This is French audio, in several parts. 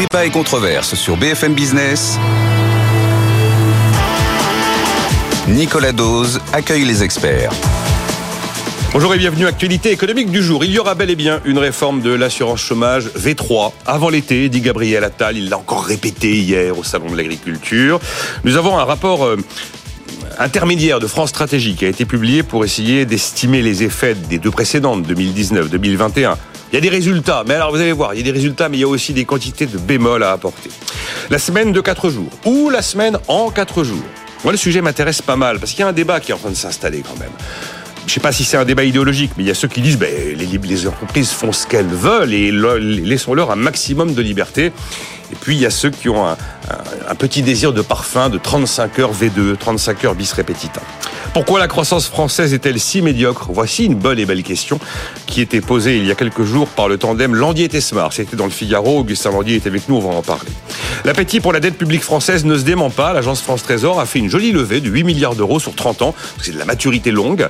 Débat et controverse sur BFM Business. Nicolas Dose accueille les experts. Bonjour et bienvenue à Actualité économique du jour. Il y aura bel et bien une réforme de l'assurance chômage V3 avant l'été, dit Gabriel Attal. Il l'a encore répété hier au Salon de l'Agriculture. Nous avons un rapport euh, intermédiaire de France Stratégie qui a été publié pour essayer d'estimer les effets des deux précédentes, 2019-2021. Il y a des résultats, mais alors vous allez voir, il y a des résultats, mais il y a aussi des quantités de bémol à apporter. La semaine de 4 jours, ou la semaine en 4 jours. Moi, le sujet m'intéresse pas mal, parce qu'il y a un débat qui est en train de s'installer quand même. Je sais pas si c'est un débat idéologique, mais il y a ceux qui disent ben, les, les entreprises font ce qu'elles veulent et laissons-leur un maximum de liberté. Et puis il y a ceux qui ont un, un, petit désir de parfum de 35 heures V2, 35 heures bis répétita. Pourquoi la croissance française est-elle si médiocre? Voici une bonne et belle question qui était posée il y a quelques jours par le tandem Landier-Tesmar. C'était dans le Figaro, Augustin Landier est avec nous, on va en parler. L'appétit pour la dette publique française ne se dément pas. L'agence France Trésor a fait une jolie levée de 8 milliards d'euros sur 30 ans. C'est de la maturité longue.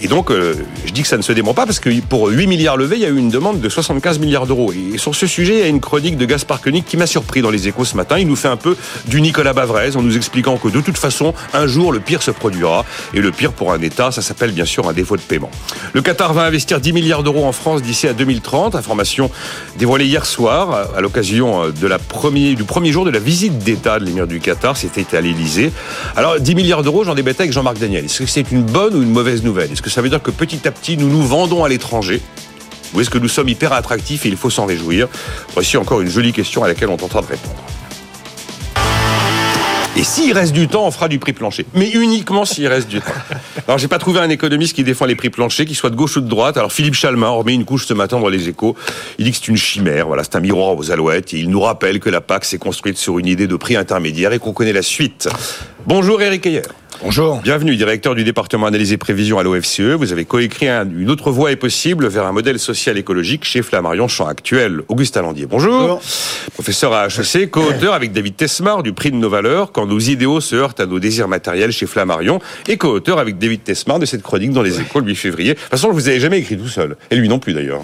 Et donc, euh, je dis que ça ne se dément pas parce que pour 8 milliards levés, il y a eu une demande de 75 milliards d'euros. Et sur ce sujet, il y a une chronique de Gaspard Koenig qui m'a surpris dans les échos ce matin. Il nous fait un peu du Nicolas Bavrez en nous expliquant que de toute façon, un jour, le pire se produira. Et le pire pour un État, ça s'appelle bien sûr un défaut de paiement. Le Qatar va investir 10 milliards d'euros en France d'ici à 2030. Information dévoilée hier soir à l'occasion premier, du premier jour de la visite d'État de l'émir du Qatar. C'était à l'Élysée. Alors 10 milliards d'euros, j'en débattais avec Jean-Marc Daniel. Est-ce que c'est une bonne ou une mauvaise nouvelle? Est-ce que ça veut dire que petit à petit, nous nous vendons à l'étranger? Ou est-ce que nous sommes hyper attractifs et il faut s'en réjouir? Voici encore une jolie question à laquelle on tentera de répondre. Et s'il reste du temps, on fera du prix plancher. Mais uniquement s'il reste du temps. Alors, j'ai pas trouvé un économiste qui défend les prix planchers, qui soit de gauche ou de droite. Alors, Philippe Chalmin remet une couche ce matin dans les échos. Il dit que c'est une chimère. Voilà, c'est un miroir aux alouettes. Et il nous rappelle que la PAC s'est construite sur une idée de prix intermédiaire et qu'on connaît la suite. Bonjour Eric Ayer. Bonjour. Bienvenue, directeur du département analyse et prévision à l'OFCE. Vous avez coécrit une autre voie est possible vers un modèle social écologique chez Flammarion Champ Actuel. Augustin Landier, bonjour. bonjour. Professeur à HEC, co-auteur avec David Tesmar du prix de nos valeurs quand nos idéaux se heurtent à nos désirs matériels chez Flammarion et co-auteur avec David Tesmar de cette chronique dans les écoles le 8 février. De toute façon, vous avais jamais écrit tout seul. Et lui non plus d'ailleurs.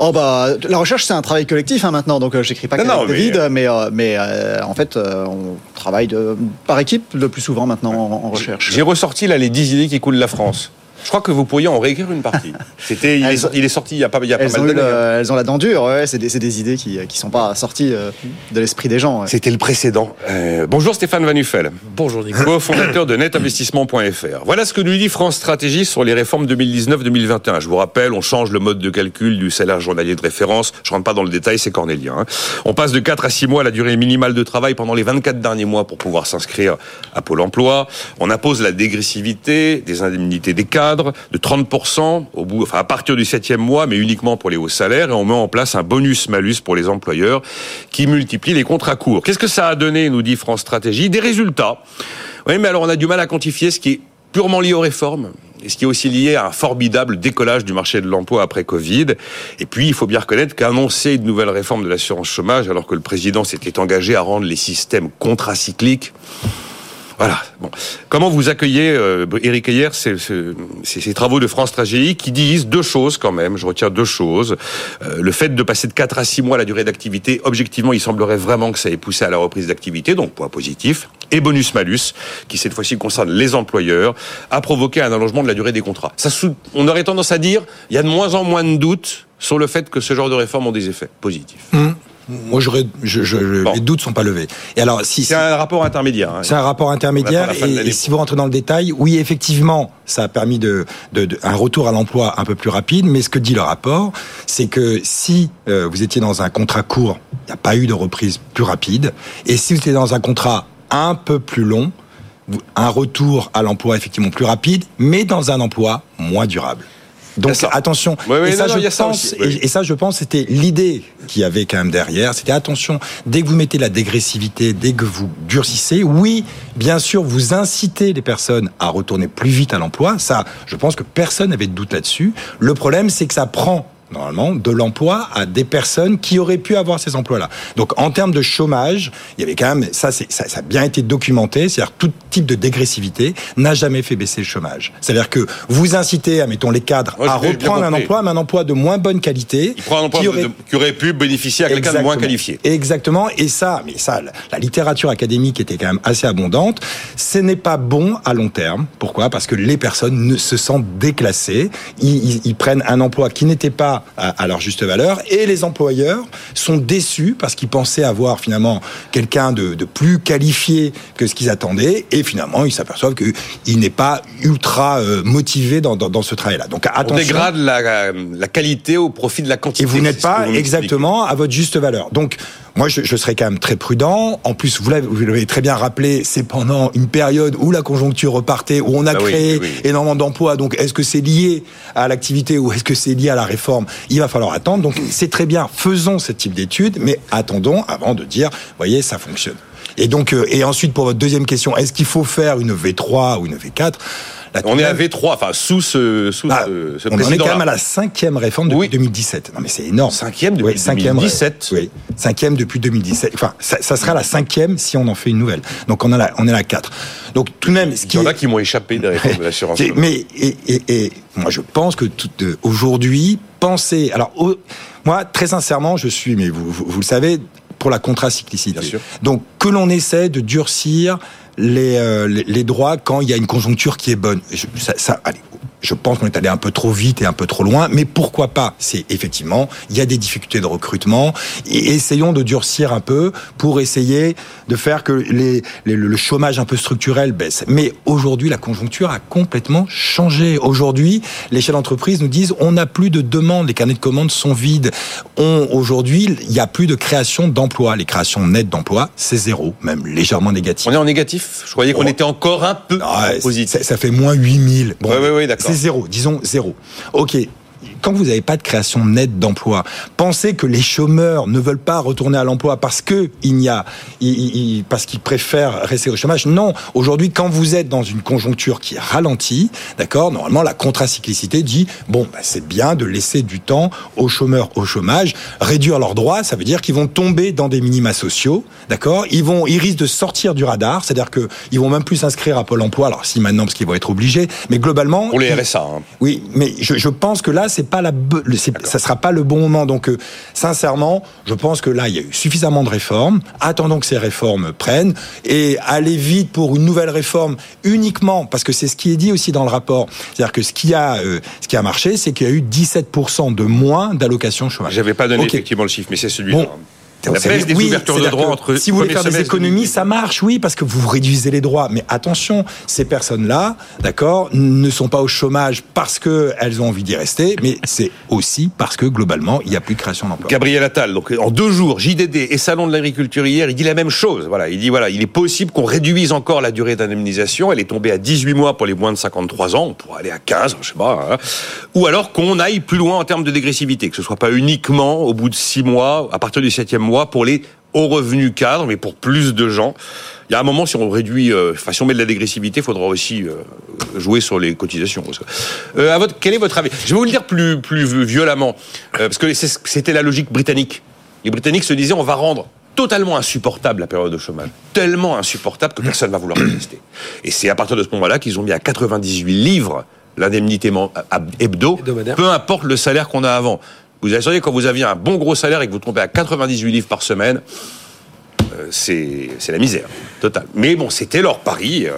Oh bah la recherche c'est un travail collectif hein, maintenant donc euh, j'écris pas qu'avec David mais mais, euh, mais euh, en fait euh, on travaille de, par équipe le plus souvent maintenant en, en recherche. J'ai ressorti là les 10 idées qui coulent la France. Je crois que vous pourriez en réécrire une partie. C'était, il, est, il est sorti il y a pas, il y a pas mal d'années. Le, elles ont la dent dure, ouais, c'est des, des, idées qui qui sont pas sorties de l'esprit des gens. Ouais. C'était le précédent. Euh, bonjour Stéphane Van Uffel. Bonjour Nicolas. Co-fondateur de netinvestissement.fr. Voilà ce que nous dit France Stratégie sur les réformes 2019-2021. Je vous rappelle, on change le mode de calcul du salaire journalier de référence. Je rentre pas dans le détail, c'est cornélien. Hein. On passe de 4 à 6 mois la durée minimale de travail pendant les 24 derniers mois pour pouvoir s'inscrire à Pôle emploi. On impose la dégressivité des indemnités des de 30% au bout, enfin à partir du septième mois, mais uniquement pour les hauts salaires, et on met en place un bonus-malus pour les employeurs qui multiplie les contrats courts. Qu'est-ce que ça a donné, nous dit France Stratégie? Des résultats. Oui, mais alors on a du mal à quantifier ce qui est purement lié aux réformes, et ce qui est aussi lié à un formidable décollage du marché de l'emploi après Covid. Et puis, il faut bien reconnaître qu'annoncer une nouvelle réforme de l'assurance chômage, alors que le président s'était engagé à rendre les systèmes contracycliques, voilà. Bon. Comment vous accueillez, euh, Eric Ayer, ces, ces, ces, travaux de France Stratégie qui disent deux choses quand même, je retiens deux choses. Euh, le fait de passer de 4 à 6 mois la durée d'activité, objectivement, il semblerait vraiment que ça ait poussé à la reprise d'activité, donc point positif. Et bonus-malus, qui cette fois-ci concerne les employeurs, a provoqué un allongement de la durée des contrats. Ça, on aurait tendance à dire, il y a de moins en moins de doutes sur le fait que ce genre de réformes ont des effets positifs. Mmh. Moi, j'aurais, je, je, bon. les doutes sont pas levés. Et alors, si c'est un rapport intermédiaire. Hein. C'est un rapport intermédiaire. Et, et, si vous rentrez dans le détail, oui, effectivement, ça a permis de, de, de un retour à l'emploi un peu plus rapide. Mais ce que dit le rapport, c'est que si euh, vous étiez dans un contrat court, il n'y a pas eu de reprise plus rapide. Et si vous étiez dans un contrat un peu plus long, un retour à l'emploi effectivement plus rapide, mais dans un emploi moins durable. Donc attention. et, ça, je pense, et, ça, je pense, c'était l'idée qu'il y avait quand même derrière. C'était attention, dès que vous mettez la dégressivité, dès que vous durcissez, oui, bien sûr, vous incitez les personnes à retourner plus vite à l'emploi. Ça, je pense que personne n'avait de doute là-dessus. Le problème, c'est que ça prend normalement, de l'emploi à des personnes qui auraient pu avoir ces emplois-là. Donc, en termes de chômage, il y avait quand même, ça, ça, ça a bien été documenté, c'est-à-dire tout type de dégressivité n'a jamais fait baisser le chômage. C'est-à-dire que vous incitez, admettons, les cadres à reprendre un emploi, mais un emploi de moins bonne qualité. Il un emploi qui aurait, qui aurait pu bénéficier à quelqu'un de moins qualifié. Exactement. Et ça, mais ça, la littérature académique était quand même assez abondante. Ce n'est pas bon à long terme. Pourquoi? Parce que les personnes ne se sentent déclassées. Ils, ils prennent un emploi qui n'était pas à, leur juste valeur. Et les employeurs sont déçus parce qu'ils pensaient avoir finalement quelqu'un de, plus qualifié que ce qu'ils attendaient. Et finalement, ils s'aperçoivent qu'il n'est pas ultra euh, motivé dans, ce travail-là. Donc attention. On dégrade la, la, qualité au profit de la quantité. Et vous n'êtes pas exactement à votre juste valeur. Donc moi, je, je, serais quand même très prudent. En plus, vous l'avez très bien rappelé, c'est pendant une période où la conjoncture repartait, où on a bah créé énormément d'emplois. Donc, est-ce que c'est lié à l'activité ou est-ce que c'est lié à la réforme? Il va falloir attendre. Donc, c'est très bien. Faisons ce type d'études, mais attendons avant de dire, voyez, ça fonctionne. Et donc, euh, et ensuite pour votre deuxième question, est-ce qu'il faut faire une V3 ou une V4 on est à V3, enfin sous ce, sous ah, ce, On est quand même à la cinquième réforme depuis 2017. Non mais c'est énorme. Cinquième depuis 2017. Oui, cinquième depuis 2017. Enfin, ça, ça, sera la cinquième si on en fait une nouvelle. Donc on a la, on est à la 4. Donc tout de même, ce qui il y en a qui m'ont échappé des réformes de l'assurance. Mais et, et, et, moi je pense que aujourd'hui, penser. Alors moi très sincèrement, je suis, mais vous, vous, vous le savez, pour la contracyclicité. Donc que l'on essaie de durcir euh, les, les, droits quand il y a une conjoncture qui est bonne. ça, ça, allez, je pense qu'on est allé un peu trop vite et un peu trop loin, mais pourquoi pas? C'est effectivement, il y a des difficultés de recrutement et essayons de durcir un peu pour essayer de faire que les, le chômage un peu structurel baisse. Mais aujourd'hui, la conjoncture a complètement changé. Aujourd'hui, les chefs d'entreprise nous disent on n'a plus de demandes, les carnets de commandes sont vides. Aujourd'hui, il n'y a plus de création d'emplois. Les créations nettes d'emplois, c'est zéro, même légèrement négatif. On est en négatif? Je croyais qu'on oh. était encore un peu positif. Ça, fait moins 8000. Bon, oui, oui, oui d'accord zéro, disons zéro. Ok, quand vous n'avez pas de création nette d'emploi, pensez que les chômeurs ne veulent pas retourner à l'emploi parce que il y a, parce qu'ils préfèrent rester au chômage. Non, aujourd'hui, quand vous êtes dans une conjoncture qui ralentit, d'accord, normalement la contracyclicité dit bon, bah, c'est bien de laisser du temps aux chômeurs au chômage, réduire leurs droits, ça veut dire qu'ils vont tomber dans des minima sociaux, d'accord, ils vont, ils risquent de sortir du radar, c'est-à-dire que ils vont même plus s'inscrire à Pôle Emploi, alors si maintenant parce qu'ils vont être obligés, mais globalement pour les RSA. Hein. Oui, mais je, je pense que là c'est pas la, ça sera pas le bon moment. Donc, euh, sincèrement, je pense que là, il y a eu suffisamment de réformes. Attendons que ces réformes prennent et aller vite pour une nouvelle réforme uniquement parce que c'est ce qui est dit aussi dans le rapport. C'est-à-dire que ce qui a, euh, ce qui a marché, c'est qu'il y a eu 17% de moins d'allocations chômage. J'avais pas donné effectivement le chiffre, mais c'est celui-là. La baisse des ouvertures de droits entre Si vous voulez faire des économies, ça marche, oui, parce que vous réduisez les droits. Mais attention, ces personnes-là, d'accord, ne sont pas au chômage parce qu'elles ont envie d'y rester, mais c'est aussi parce que globalement, il n'y a plus de création d'emplois. Gabriel Attal, donc en deux jours, JDD et Salon de l'agriculture hier, il dit la même chose. Voilà, il dit voilà, il est possible qu'on réduise encore la durée d'indemnisation. Elle est tombée à 18 mois pour les moins de 53 ans. On pourrait aller à 15, je sais pas. Hein. Ou alors qu'on aille plus loin en termes de dégressivité, que ce soit pas uniquement au bout de 6 mois, à partir du 7e mois pour les hauts revenus cadres, mais pour plus de gens. Il y a un moment, si on réduit, euh, enfin, si on met de la dégressivité, il faudra aussi euh, jouer sur les cotisations. Euh, à votre, quel est votre avis? Je vais vous le dire plus, plus violemment, parce que c'était la logique britannique. Les Britanniques se disaient, on va rendre totalement insupportable la période de chômage, tellement insupportable que personne ne va vouloir résister. Et c'est à partir de ce moment-là qu'ils ont mis à 98 livres l'indemnité hebdo, peu importe le salaire qu'on a avant. Vous assurez quand vous aviez un bon gros salaire et que vous tombez à 98 livres par semaine, euh, c'est la misère totale. Mais bon, c'était leur pari. Euh,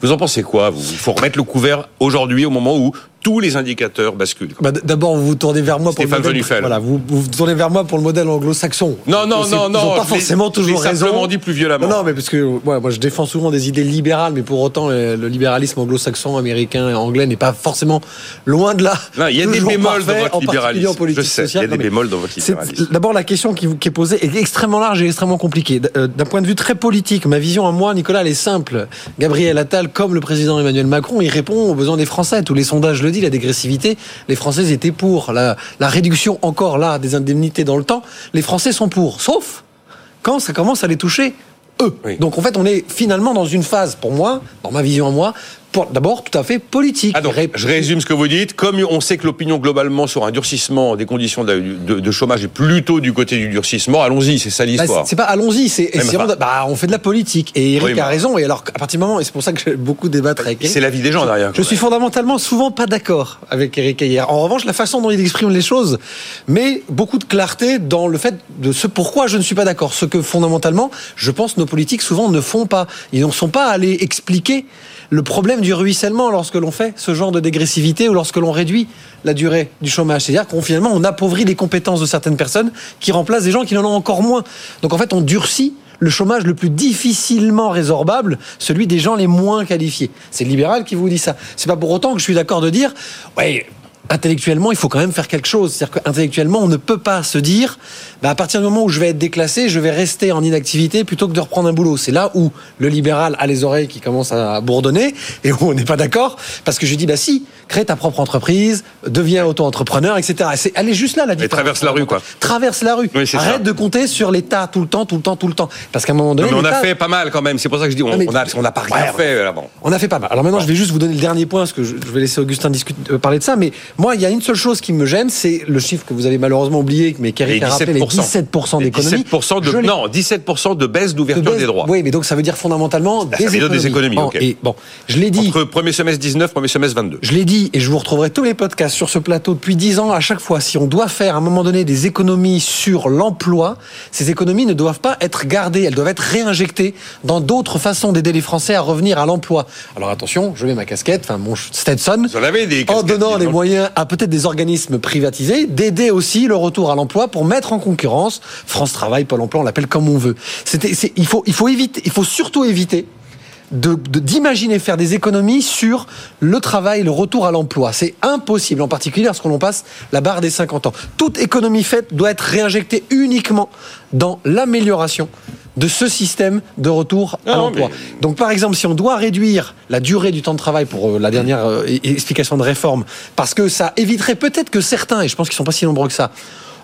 vous en pensez quoi Il faut remettre le couvert aujourd'hui, au moment où tous les indicateurs basculent. Bah, D'abord, vous vous tournez vers moi pour le modèle. Voilà, vous, vous tournez vers moi pour le modèle anglo-saxon. Non, non, non, non. Ils pas forcément toujours raison. simplement dit plus violemment. Non, mais parce que moi, je défends souvent des idées libérales, mais pour autant, le libéralisme anglo-saxon, américain et anglais n'est pas forcément loin de là. Non, il y a des bémols dans votre libéralisme. je sais, il y a des bémols dans votre libéralisme. D'abord, la question qui, qui est posée est extrêmement large et extrêmement compliquée. Euh, d'un point de vue très politique, ma vision à moi, Nicolas, elle est simple. Gabriel Attal, comme le président Emmanuel Macron, il répond aux besoins des Français. Tous les sondages le disent dit, la dégressivité, les Français étaient pour. La, la réduction encore là des indemnités dans le temps, les Français sont pour. Sauf quand ça commence à les toucher eux. Donc en fait, on est finalement dans une phase, pour moi, dans ma vision à moi, d'abord tout à fait politique. Ah je résume ce que vous dites. Comme on sait que l'opinion globalement sur un durcissement des conditions de, chômage est plutôt du côté du durcissement, allons-y, c'est ça bah, l'histoire. c'est pas allons-y, c'est bah, on fait de la politique. Et Eric a raison. Et alors à partir du moment, et c'est pour ça que j'ai beaucoup débattre avec. C'est la vie des gens derrière. Je suis fondamentalement souvent pas d'accord avec Eric hier. En revanche, la façon dont il exprime les choses, mais beaucoup de clarté dans le fait de ce pourquoi je ne suis pas d'accord. Ce que fondamentalement, je pense, nos politiques souvent ne font pas. Ils ne sont pas allés expliquer le problème du ruissellement lorsque l'on fait ce genre de dégressivité ou lorsque l'on réduit la durée du chômage. C'est-à-dire qu'on finalement on appauvrit les compétences de certaines personnes qui remplacent des gens qui en ont encore moins. Donc en fait on durcit le chômage le plus difficilement résorbable, celui des gens les moins qualifiés. C'est le libéral qui vous dit ça. C'est pas pour autant que je suis d'accord de dire, ouais, intellectuellement, il faut quand même faire quelque chose. C'est-à-dire qu'intellectuellement, on ne peut pas se dire, bah, à partir du moment où je vais être déclassé, je vais rester en inactivité plutôt que de reprendre un boulot. C'est là où le libéral a les oreilles qui commencent à bourdonner et où on n'est pas d'accord. Parce que je dis, bah si, crée ta propre entreprise, deviens auto-entrepreneur, etc. C'est, elle est juste là, la différence. Et traverse la rue, quoi. Traverse la rue. Arrête de compter sur l'État tout le temps, tout le temps, tout le temps. Parce qu'à un moment donné. mais on a fait pas mal quand même. C'est pour ça que je dis, on, n'a pas rien fait avant. On a fait pas mal. Alors maintenant, je vais juste vous donner le dernier point, parce que je, vais laisser Augustin discuter, euh, parler de ça. Mais moi, il y a une seule chose qui me gêne, c'est le chiffre que vous avez malheureusement oublié, mais qu'Eric a rappelé, les 17% d'économie. 17% de, non, 17% de baisse d'ouverture des droits. Oui, mais donc ça veut dire fondamentalement des, économies. des économies. et bon, je l'ai dit. Entre premier semestre 19, premier semestre 22. Je l'ai dit, et je vous retrouverai tous les podcasts sur ce plateau depuis 10 ans. À chaque fois, si on doit faire à un moment donné des économies sur l'emploi, ces économies ne doivent pas être gardées, elles doivent être réinjectées dans d'autres façons d'aider les Français à revenir à l'emploi. Alors attention, je mets ma casquette, enfin mon Stetson, vous en avez des en donnant les moyens à peut-être des organismes privatisés, d'aider aussi le retour à l'emploi pour mettre en concurrence France Travail, Pôle Emploi, on l'appelle comme on veut. Il faut, il faut éviter, il faut surtout éviter de, d'imaginer faire des économies sur le travail, le retour à l'emploi. C'est impossible, en particulier lorsqu'on passe la barre des 50 ans. Toute économie faite doit être réinjectée uniquement dans l'amélioration de ce système de retour à l'emploi. Donc par exemple, si on doit réduire la durée du temps de travail pour euh, la dernière euh, explication de réforme, parce que ça éviterait peut-être que certains, et je pense qu'ils sont pas si nombreux que ça,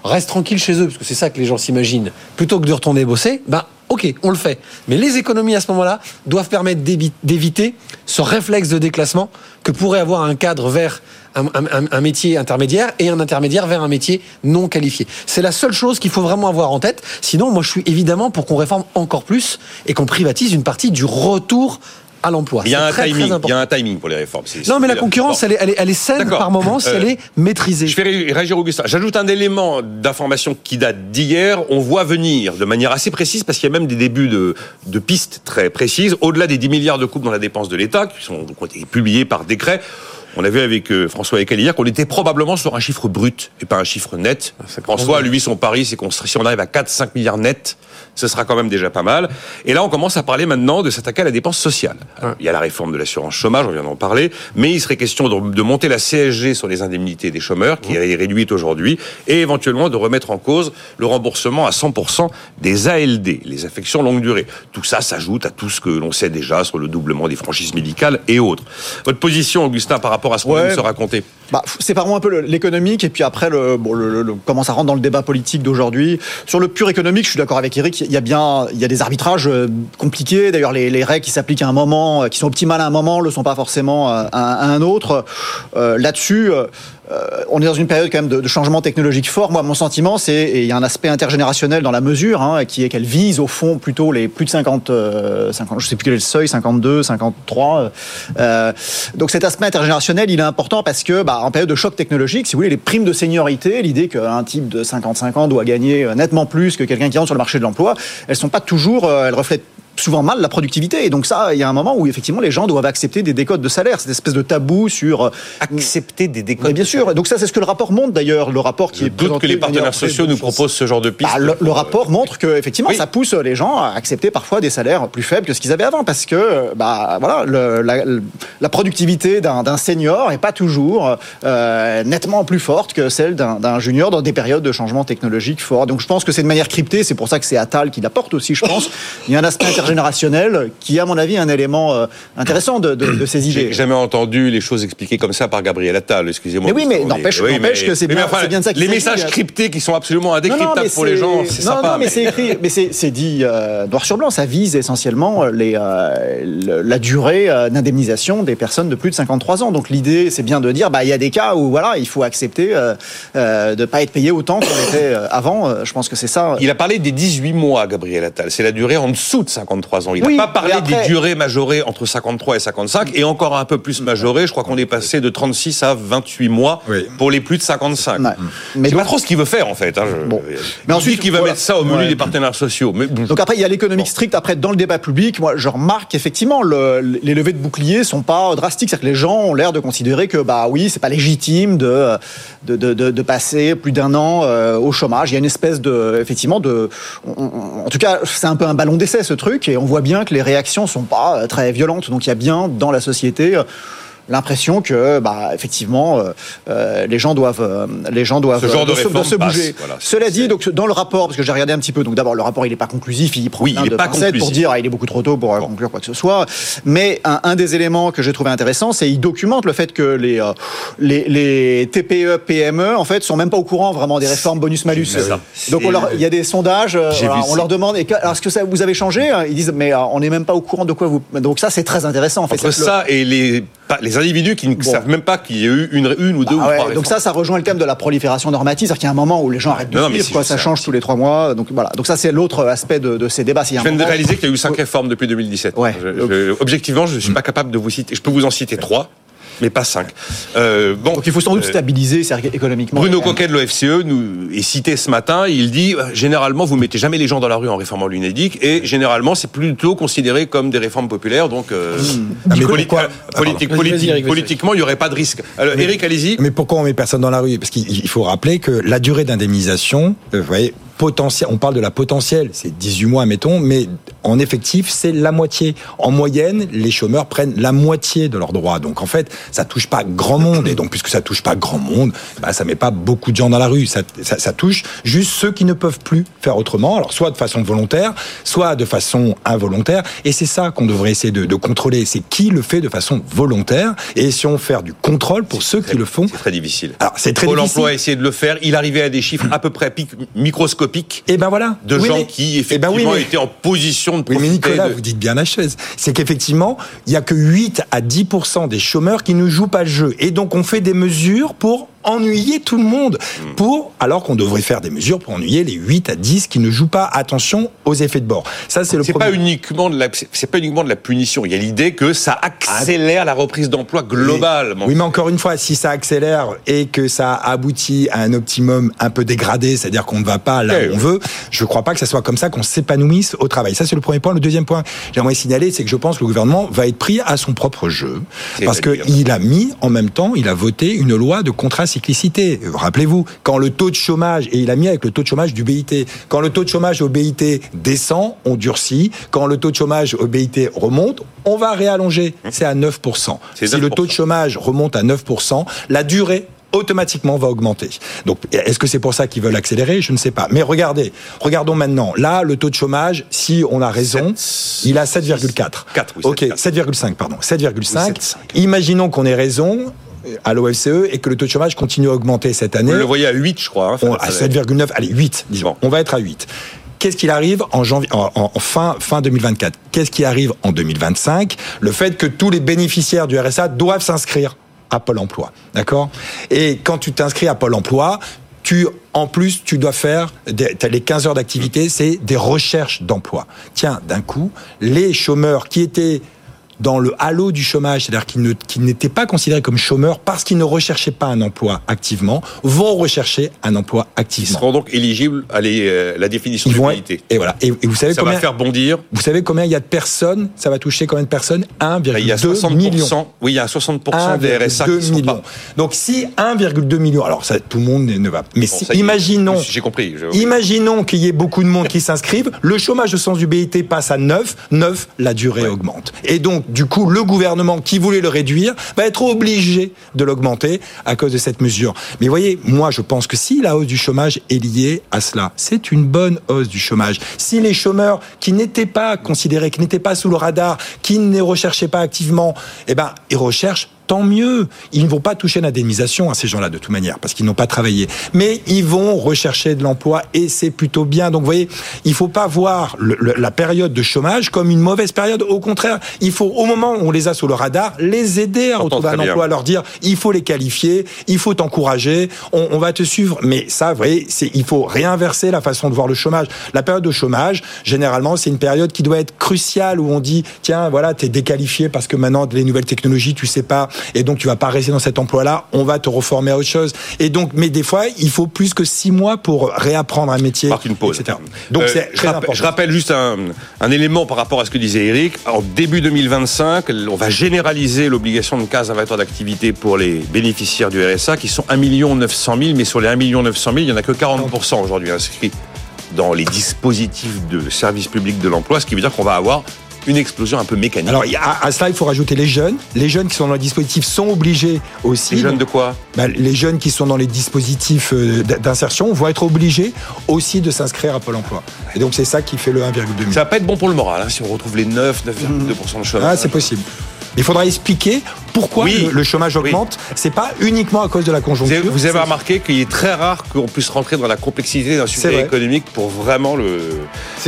restent tranquilles chez eux, parce que c'est ça que les gens s'imaginent, plutôt que de retourner bosser, ben ok, on le fait. Mais les économies à ce moment-là doivent permettre d'éviter ce réflexe de déclassement que pourrait avoir un cadre vers un, métier intermédiaire et un intermédiaire vers un métier non qualifié. C'est la seule chose qu'il faut vraiment avoir en tête. Sinon, moi, je suis évidemment pour qu'on réforme encore plus et qu'on privatise une partie du retour à l'emploi. Il y a un timing. il y a un timing pour les réformes. Non, mais la concurrence, elle, est, elle, est, saine par moment si elle euh, est maîtrisée. Je vais réagir Augustin. J'ajoute un élément d'information qui date d'hier. On voit venir de manière assez précise, parce qu'il y a même des débuts de, de pistes très précises, au-delà des 10 milliards de coupes dans la dépense de l'État, qui sont ont été publiés par décret. On a vu avec euh, François Eckel hier qu'on était probablement sur un chiffre brut et pas un chiffre net. Ah, François, lui, son pari, c'est qu'on si on arrive à 4-5 milliards nets, ce sera quand même déjà pas mal. Et là, on commence à parler maintenant de s'attaquer à la dépense sociale. Il y a la réforme de l'assurance chômage, on vient d'en parler, mais il serait question de, monter la CSG sur les indemnités des chômeurs, qui est réduite aujourd'hui, et éventuellement de remettre en cause le remboursement à 100% des ALD, les affections longue durée. Tout ça s'ajoute à tout ce que l'on sait déjà sur le doublement des franchises médicales et autres. Votre position, Augustin, par rapport à ce qu'on vient de se raconter? Bah, Séparons un peu l'économique et puis après le, bon, le, comment ça rentre dans le débat politique d'aujourd'hui. Sur le pur économique, je suis d'accord avec Eric, y a bien il y a des arbitrages euh, compliqués. D'ailleurs, les, les, règles qui s'appliquent à un moment, euh, qui sont optimales à un moment, ne le sont pas forcément à, un autre. Euh, Là-dessus, euh, on est dans une période quand même de, changement technologique fort. Moi, mon sentiment, c'est il y a un aspect intergénérationnel dans la mesure, hein, qui est qu'elle vise au fond plutôt les plus de 50, 50 euh, je sais plus quel est le seuil, 52, 53. Euh, donc cet aspect intergénérationnel, il est important parce que, bah, en période de choc technologique, si vous voulez, les primes de seniorité, l'idée qu'un type de 55 ans doit gagner nettement plus que quelqu'un qui rentre sur le marché de l'emploi, elles sont pas toujours, elles reflètent souvent mal la productivité. Et donc ça, il y a un moment où effectivement les gens doivent accepter des décodes de salaire, cette espèce de tabou sur euh, accepter des décodes. Mais bien sûr. Donc ça, c'est ce que le rapport montre d'ailleurs. Le rapport qui Je est doute que les partenaires sociaux nous proposent ce genre de piste. Bah, le, rapport montre que effectivement, ça pousse les gens à accepter parfois des salaires plus faibles que ce qu'ils avaient avant, parce que bah voilà, la, productivité d'un senior est pas toujours euh, nettement plus forte que celle d'un junior dans des périodes de changement technologique fort. Donc je pense que c'est de manière cryptée. C'est pour ça que c'est Attal qui l'apporte aussi. Je pense. Il y a un aspect intergénérationnel, qui à mon avis est un élément euh, intéressant de, de, ces idées. J'ai jamais entendu les choses expliquées comme ça par Gabriel Attal. Excusez-moi. Mais oui, mais n'empêche que c'est bien, bien, de ça. Les messages cryptés qui sont absolument indécryptables pour les gens, c'est sympa. Non, mais, c'est écrit, mais c'est dit euh, noir sur blanc. Ça vise essentiellement les, la durée d'indemnisation des personnes de plus de 53 ans. Donc l'idée, c'est bien de dire, bah il y a des cas où voilà, il faut accepter de ne pas être payé autant qu'on était avant. Je pense que c'est ça. Il a parlé des 18 mois, Gabriel Attal. C'est la durée en dessous de 53 ans. Il n'a pas parlé des durées majorées entre 53 et 55 et encore un peu plus majorées. Je crois qu'on est passé de 36 à 28 mois pour les plus de 55. Ouais. Mais c'est pas trop ce qu'il veut faire en fait. Hein. Mais ensuite, qu'il va mettre ça au menu des partenaires sociaux. Mais... Donc après, il y a l'économique stricte. Après, dans le débat public, moi, je remarque effectivement le, les levées de boucliers sont pas drastiques. C'est-à-dire que les gens ont l'air de considérer que bah oui, c'est pas légitime de de, de, de passer plus d'un an euh, au chômage. Il y a une espèce de effectivement de en tout cas, c'est un peu un ballon d'essai ce truc, et on voit bien que les réactions sont pas euh, très violentes. Donc il y a bien dans la société euh, l'impression que, bah, effectivement, euh, euh, les gens doivent, euh, les gens doivent Ce genre de, se, bouger. Cela dit, donc dans le rapport, parce que j'ai regardé un petit peu, donc d'abord le rapport il n'est pas conclusif, il prend oui, il de pas pour dire ah, il est beaucoup trop tôt pour conclure quoi que ce soit. Mais un, des éléments que j'ai trouvé intéressant, c'est il documente le fait que les, les, les TPE PME en fait sont même pas au courant vraiment des réformes bonus malus. Donc il y a des sondages, on leur demande est-ce que ça vous avez changé Ils disent mais on n'est même pas au courant de quoi vous. Donc ça c'est très intéressant en fait. Entre ça et les les individus qui ne savent même pas qu'il y a eu une, une ou deux bah ou trois Donc ça, ça rejoint le thème de la prolifération normative, c'est-à-dire qu'il y a un moment où les gens arrêtent de suivre, quoi, ça change tous les trois mois. Donc voilà. Donc ça, c'est l'autre aspect de, ces débats. Je viens de réaliser qu'il y a eu cinq réformes depuis 2017. Ouais. objectivement, je ne suis pas capable de vous citer. Je peux vous en citer trois mais pas 5. Euh, bon, Donc il faut sans doute euh, stabiliser économiquement. Bruno Coquet de l'OFCE nous est cité ce matin. Il dit euh, généralement vous mettez jamais les gens dans la rue en réformant l'UNEDIC et généralement c'est plutôt considéré comme des réformes populaires. Donc euh, politique, politiquement il n'y aurait pas de risque. Alors, Eric, allez-y. Mais pourquoi on met personne dans la rue? Parce qu'il faut rappeler que la durée d'indemnisation, vous voyez, potentiel, on parle de la potentielle, c'est 18 mois, mettons, mais en effectif, c'est la moitié. En moyenne, les chômeurs prennent la moitié de leurs droits. Donc en fait, ça touche pas grand monde. Et donc, puisque ça touche pas grand monde, bah, ça met pas beaucoup de gens dans la rue. Ça, ça, touche juste ceux qui ne peuvent plus faire autrement. Alors, soit de façon volontaire, soit de façon involontaire. Et c'est ça qu'on devrait essayer de, de contrôler. C'est qui le fait de façon volontaire. Et si on faire du contrôle pour ceux qui le font. C'est très difficile. Alors, c'est très Pôle difficile. l'emploi a essayé de le faire. Il arrivait à des chiffres à peu près microscopiques et eh ben voilà. de gens qui eh ben effectivement étaient en position de. Oui, mais Nicolas, vous dites bien la chose. C'est qu'effectivement, il y a que 8 à 10% des chômeurs qui ne jouent pas le jeu. Et donc on fait des mesures pour ennuyer tout le monde hmm. pour alors qu'on devrait faire des mesures pour ennuyer les 8 à 10 qui ne jouent pas attention aux effets de bord. Ça c'est le c'est pas uniquement de la c'est pas uniquement de la punition, il y a l'idée que ça accélère la reprise d'emploi globale. Oui, mais encore une fois, si ça accélère et que ça aboutit à un optimum un peu dégradé, c'est-à-dire qu'on ne va pas là où on veut, je ne crois pas que ça soit comme ça qu'on s'épanouisse au travail. Ça c'est le premier point. Le deuxième point, j'aimerais signaler, c'est que je pense que le gouvernement va être pris à son propre jeu parce qu'il a mis en même temps, il a voté une loi de contrat cyclicité. Rappelez-vous, quand le taux de chômage, et il a mis avec le taux de chômage du BIT, quand le taux de chômage au BIT descend, on durcit. Quand le taux de chômage au BIT remonte, on va réallonger. C'est à 9%. Si le taux de chômage remonte à 9%, la durée automatiquement va augmenter. Donc, est-ce que c'est pour ça qu'ils veulent accélérer? Je ne sais pas. Mais regardez, regardons maintenant. Là, le taux de chômage, si on a raison, il a 7,4. 4, oui, ok, 7,5, pardon. 7,5. Imaginons qu'on ait raison à l'OFCE et que le taux de chômage continue à augmenter cette année. Vous le voyez à 8, je crois. Hein, à 7,9, allez, 8, disons. On va être à 8. Qu'est-ce qui arrive en, janvier, en, fin, fin 2024 Qu'est-ce qui arrive en 2025 Le fait que tous les bénéficiaires du RSA doivent s'inscrire à Pôle emploi. D'accord? Et quand tu t'inscris à Pôle emploi, tu, en plus, tu dois faire, as les 15 heures d'activité, c'est des recherches d'emploi. Tiens, d'un coup, les chômeurs qui étaient dans le halo du chômage, c'est-à-dire qu'ils n'étaient pas considérés comme chômeurs parce qu'ils ne recherchaient pas un emploi activement, vont rechercher un emploi activement. Ils seront donc éligibles à euh, la définition de mobilité. Et voilà. Et, vous savez ça combien, va faire bondir. Vous savez combien il y a de personnes Ça va toucher combien de personnes? 1,2 million. Oui, il y a 60% des RSA qui millions. Pas... Donc si 1,2 million, alors ça, tout le monde ne va. Mais si, imaginons, j'ai compris. Imaginons qu'il y ait beaucoup de monde qui s'inscrivent, le chômage au sens du BIT passe à 9, 9, la durée augmente. Et donc du coup, le gouvernement qui voulait le réduire va être obligé de l'augmenter à cause de cette mesure. Mais voyez, moi, je pense que si la hausse du chômage est liée à cela, c'est une bonne hausse du chômage. Si les chômeurs qui n'étaient pas considérés, qui n'étaient pas sous le radar, qui ne recherchaient pas activement, eh ben, ils recherchent tant mieux. Ils ne vont pas toucher l'indemnisation à ces gens-là de toute manière parce qu'ils n'ont pas travaillé. Mais ils vont rechercher de l'emploi et c'est plutôt bien. Donc vous voyez, il faut pas voir la période de chômage comme une mauvaise période. Au contraire, il faut au moment où on les a sous le radar, les aider à retrouver un emploi, leur dire il faut les qualifier, il faut t'encourager, on, on, va te suivre. Mais ça, vous voyez, il faut réinverser la façon de voir le chômage. La période de chômage, généralement, c'est une période qui doit être cruciale où on dit tiens voilà, tu es déqualifié parce que maintenant les nouvelles technologies, tu sais pas et donc tu vas pas rester dans cet emploi-là, on va te reformer à autre chose. Et donc, mais des fois, il faut plus que six mois pour réapprendre un métier, une pause. etc. Donc euh, c'est important. Je rappelle juste un, un, élément par rapport à ce que disait Eric. En début 2025, on va généraliser l'obligation de 15 à 20 heures d'activité pour les bénéficiaires du RSA, qui sont 1 900 000, mais sur les 1 900 000, il n'y en a que 40% aujourd'hui inscrits dans les dispositifs de service public de l'emploi, ce qui veut dire qu'on va avoir une explosion un peu mécanique. Alors à, cela, il faut rajouter les jeunes. Les jeunes qui sont dans le dispositif sont obligés aussi. Les jeunes de quoi bah, Les jeunes qui sont dans les dispositifs euh, d'insertion vont être obligés aussi de s'inscrire à Pôle Emploi. Et donc c'est ça qui fait le 1,2 million. Ça va pas être bon pour le moral hein, si on retrouve les 9, 9,2% de chômage. Ah, c'est possible. Il faudra expliquer pourquoi le, chômage augmente. C'est pas uniquement à cause de la conjoncture. Vous avez, remarqué qu'il est très rare qu'on puisse rentrer dans la complexité d'un sujet économique pour vraiment le.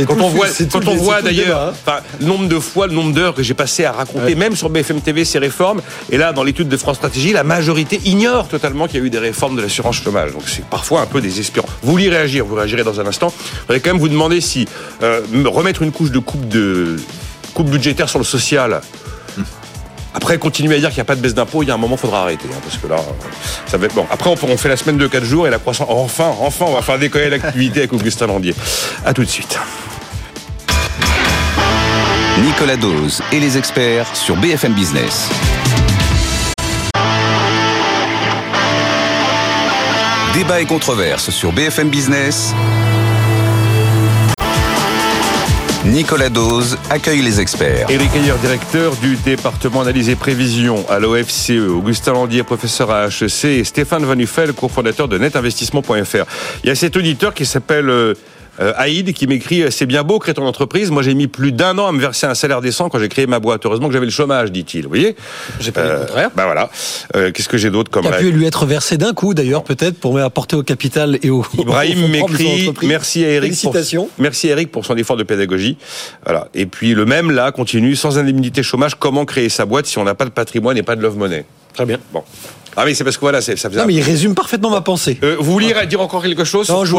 Quand on voit, quand on voit d'ailleurs, hein. le nombre de fois, le nombre d'heures que j'ai passé à raconter, même sur BFM TV, ces réformes. Et là, dans l'étude de France Stratégie, la majorité ignore totalement qu'il y a eu des réformes de l'assurance chômage. Donc c'est parfois un peu désespérant. Vous voulez réagir, vous réagirez dans un instant. Je voudrais quand même vous demander si euh, remettre une couche de coupe de coupe budgétaire sur le social après, continuer à dire qu'il n'y a pas de baisse d'impôt, il y a un moment, il faudra arrêter. Hein, parce que là, ça va être bon. Après, on, fait la semaine de 4 jours et la croissance. Enfin, enfin, on va faire décoller l'activité avec Augustin Landier. A tout de suite. Nicolas Dose et les experts sur BFM Business. Débat et controverse sur BFM Business. Nicolas Dose accueille les experts. Éric Ayer, directeur du département analyse et prévision à l'OFCE. Augustin Landier, professeur à HEC. Et Stéphane Van Uffel, cofondateur de netinvestissement.fr. Il y a cet auditeur qui s'appelle... Euh, euh, Aïd qui m'écrit euh, c'est bien beau créer ton entreprise. Moi j'ai mis plus d'un an à me verser un salaire décent quand j'ai créé ma boîte. Heureusement que j'avais le chômage, dit-il. Vous voyez J'ai pas le contraire. Bah voilà. Qu'est-ce que j'ai d'autre comme. Qui a pu lui être versé d'un coup d'ailleurs peut-être pour apporter au capital et au. Ibrahim m'écrit merci à Eric. Félicitations. Pour, merci Eric pour son effort de pédagogie. Voilà. Et puis le même là continue sans indemnité chômage. Comment créer sa boîte si on n'a pas de patrimoine et pas de love money? Très bien. Bon. Ah oui, c'est parce que voilà, ça faisait. Non, mais il résume parfaitement ma pensée. Euh, vous vouliez dire encore quelque chose Non, je,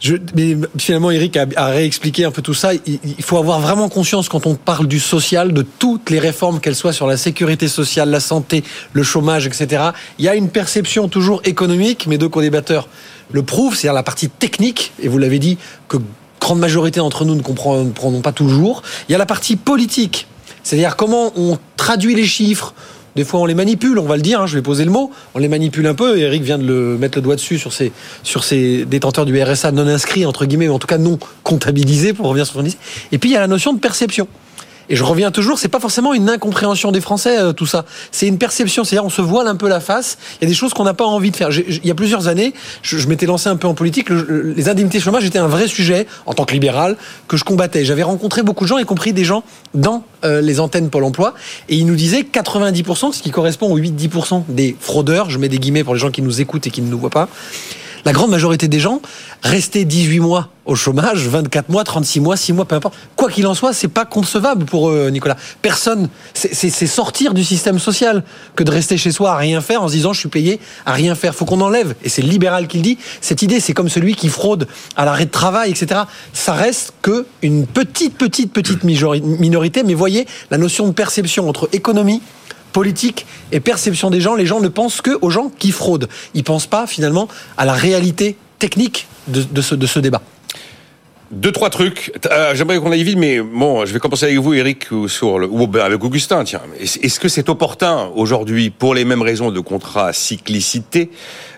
je, mais finalement, Eric a, a, réexpliqué un peu tout ça. Il, il, faut avoir vraiment conscience quand on parle du social, de toutes les réformes, qu'elles soient sur la sécurité sociale, la santé, le chômage, etc. Il y a une perception toujours économique. Mes deux co-débatteurs le prouvent, c'est-à-dire la partie technique. Et vous l'avez dit que grande majorité d'entre nous ne comprendront pas toujours. Il y a la partie politique, c'est-à-dire comment on traduit les chiffres des fois, on les manipule, on va le dire, hein, je vais poser le mot. On les manipule un peu. Eric vient de le mettre le doigt dessus sur ces, sur détenteurs du RSA non inscrits, entre guillemets, ou en tout cas non comptabilisés, pour revenir sur ce qu'on. Et puis, il y a la notion de perception. Et je reviens toujours, c'est pas forcément une incompréhension des Français, euh, tout ça. C'est une perception. C'est-à-dire, on se voile un peu la face. Il y a des choses qu'on n'a pas envie de faire. il y a plusieurs années, je, m'étais lancé un peu en politique. les indemnités chômage étaient un vrai sujet, en tant que libéral, que je combattais. J'avais rencontré beaucoup de gens, y compris des gens dans euh, les antennes Pôle emploi. Et ils nous disaient 90%, ce qui correspond aux 8-10% des fraudeurs, je mets des guillemets pour les gens qui nous écoutent et qui ne nous voient pas, la grande majorité des gens rester 18 mois au chômage, 24 mois, 36 mois, 6 mois, peu importe. Quoi qu'il en soit, c'est pas concevable pour eux, Nicolas. Personne, c'est sortir du système social que de rester chez soi à rien faire en se disant je suis payé à rien faire. Faut qu'on enlève. Et c'est le libéral qui le dit. Cette idée, c'est comme celui qui fraude à l'arrêt de travail, etc. Ça reste que une petite, petite, petite minorité. Mais voyez la notion de perception entre économie politique et perception des gens. Les gens ne pensent que aux gens qui fraudent. Ils pensent pas finalement à la réalité technique de, ce, débat. Deux trois trucs. Euh, j'aimerais qu'on aille vite, mais bon, je vais commencer avec vous, Eric, ou ben, avec Augustin. Tiens, est-ce que c'est opportun aujourd'hui, pour les mêmes raisons de contrat cyclicité,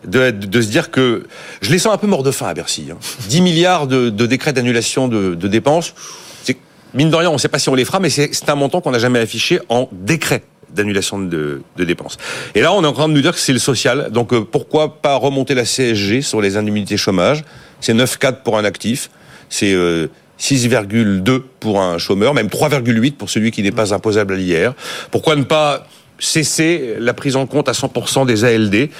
de, se dire que je les sens un peu morts de faim à Bercy. Hein. 10 milliards de, décrets d'annulation de dépenses mine de rien, on ne sait pas si on les fera, mais c'est un montant qu'on n'a jamais affiché en décret d'annulation de, dépenses. Et là, on est en train de nous dire que c'est le social. Donc, euh, pourquoi pas remonter la CSG sur les indemnités chômage? C'est 9,4 pour un actif. C'est 6,2 euh, pour un chômeur, même 3,8 pour celui qui n'est pas imposable à l'IR. Pourquoi ne pas cesser la prise en compte à 100% des ALD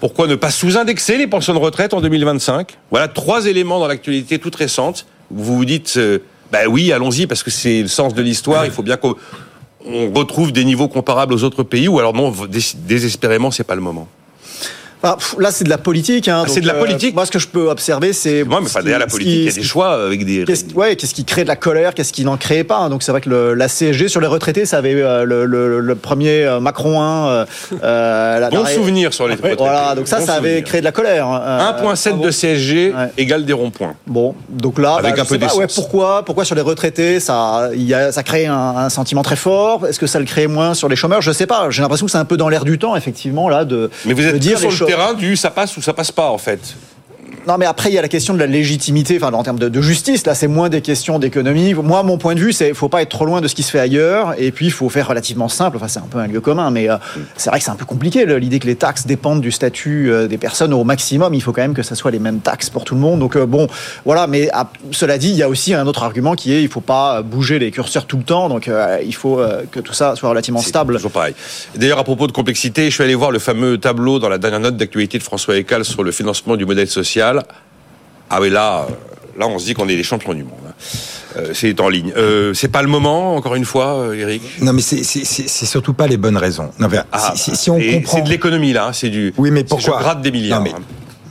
Pourquoi ne pas sous-indexer les pensions de retraite en 2025 Voilà trois éléments dans l'actualité toute récente. Vous vous dites, euh, bah oui, allons-y, parce que c'est le sens de l'histoire. Il faut bien qu'on retrouve des niveaux comparables aux autres pays, ou alors non, désespérément, c'est pas le moment. Ah, là, c'est de la politique. Hein, ah, c'est de la euh, politique. moi, ce que je peux observer, c'est. Moi, mais pas derrière la politique, il y a des choix avec des. Qu'est-ce, ouais, qu'est-ce qui crée de la colère, qu'est-ce qui n'en crée pas. Hein. Donc, c'est vrai que le, la CSG sur les retraités, ça avait euh, le, le, le, premier euh, Macron 1. Euh, bon souvenir sur les retraités. Voilà, donc ça, ça avait créé de la colère. 1,7 hein. de CSG égale des ronds-points. Bon, donc là, avec bah, un peu pas, ouais, pourquoi, pourquoi sur les retraités, ça, y a, ça crée un, un sentiment très fort? Est-ce que ça le crée moins sur les chômeurs? Je sais pas. J'ai l'impression que c'est un peu dans l'air du temps, effectivement, là, de. Mais vous êtes dire sur le du ça passe ou ça passe pas en fait. Non, mais après, il y a la question de la légitimité, enfin, en termes de, justice. Là, c'est moins des questions d'économie. Moi, mon point de vue, c'est qu'il faut pas être trop loin de ce qui se fait ailleurs. Et puis, il faut faire relativement simple. Enfin, c'est un peu un lieu commun, mais euh, c'est vrai que c'est un peu compliqué. L'idée que les taxes dépendent du statut euh, des personnes au maximum, il faut quand même que ça soit les mêmes taxes pour tout le monde. Donc, euh, bon, voilà. Mais ah, cela dit, il y a aussi un autre argument qui est il faut pas bouger les curseurs tout le temps. Donc, il faut que tout ça soit relativement stable. Toujours pareil. D'ailleurs, à propos de complexité, je suis allé voir le fameux tableau dans la dernière note d'actualité de François Eccal sur le financement du modèle social. Ah oui, là, euh, là, on se dit qu'on est les champions du monde. Hein. Euh, c'est en ligne. Euh, c'est pas le moment, encore une fois, Eric? Non, mais c'est surtout pas les bonnes raisons. Non, ah, si, on comprend... c'est de l'économie là, hein, c'est du. Oui, mais pourquoi? Je gratte des milliards. Hein.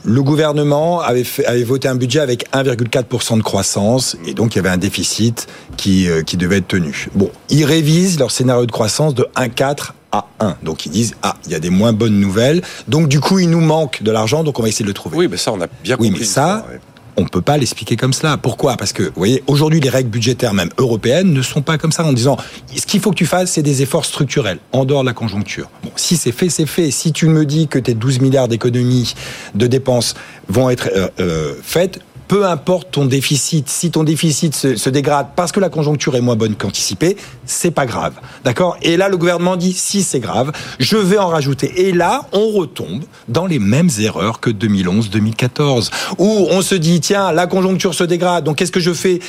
Le gouvernement avait, avait voté un budget avec 1,4% de croissance et donc il y avait un déficit qui, qui devait être tenu. Bon, ils révisent leur scénario de croissance de 1,4 à 1. Donc ils disent ah il y a des moins bonnes nouvelles. Donc du coup il nous manque de l'argent donc on va essayer de le trouver. Oui mais ça on a bien compris. Oui mais ça on ne peut pas l'expliquer comme cela. Pourquoi? Parce que, vous voyez, aujourd'hui, les règles budgétaires, même européennes, ne sont pas comme ça en disant ce qu'il faut que tu fasses, c'est des efforts structurels, en dehors de la conjoncture. Bon, si c'est fait, c'est fait. Si tu me dis que tes 12 milliards d'économies, de dépenses vont être euh, euh, faites, peu importe ton déficit, si ton déficit se, dégrade parce que la conjoncture est moins bonne qu'anticipée, c'est pas grave. D'accord? Et là, le gouvernement dit, si c'est grave, je vais en rajouter. Et là, on retombe dans les mêmes erreurs que 2011-2014, où on se dit, tiens, la conjoncture se dégrade, donc qu'est-ce que je fais?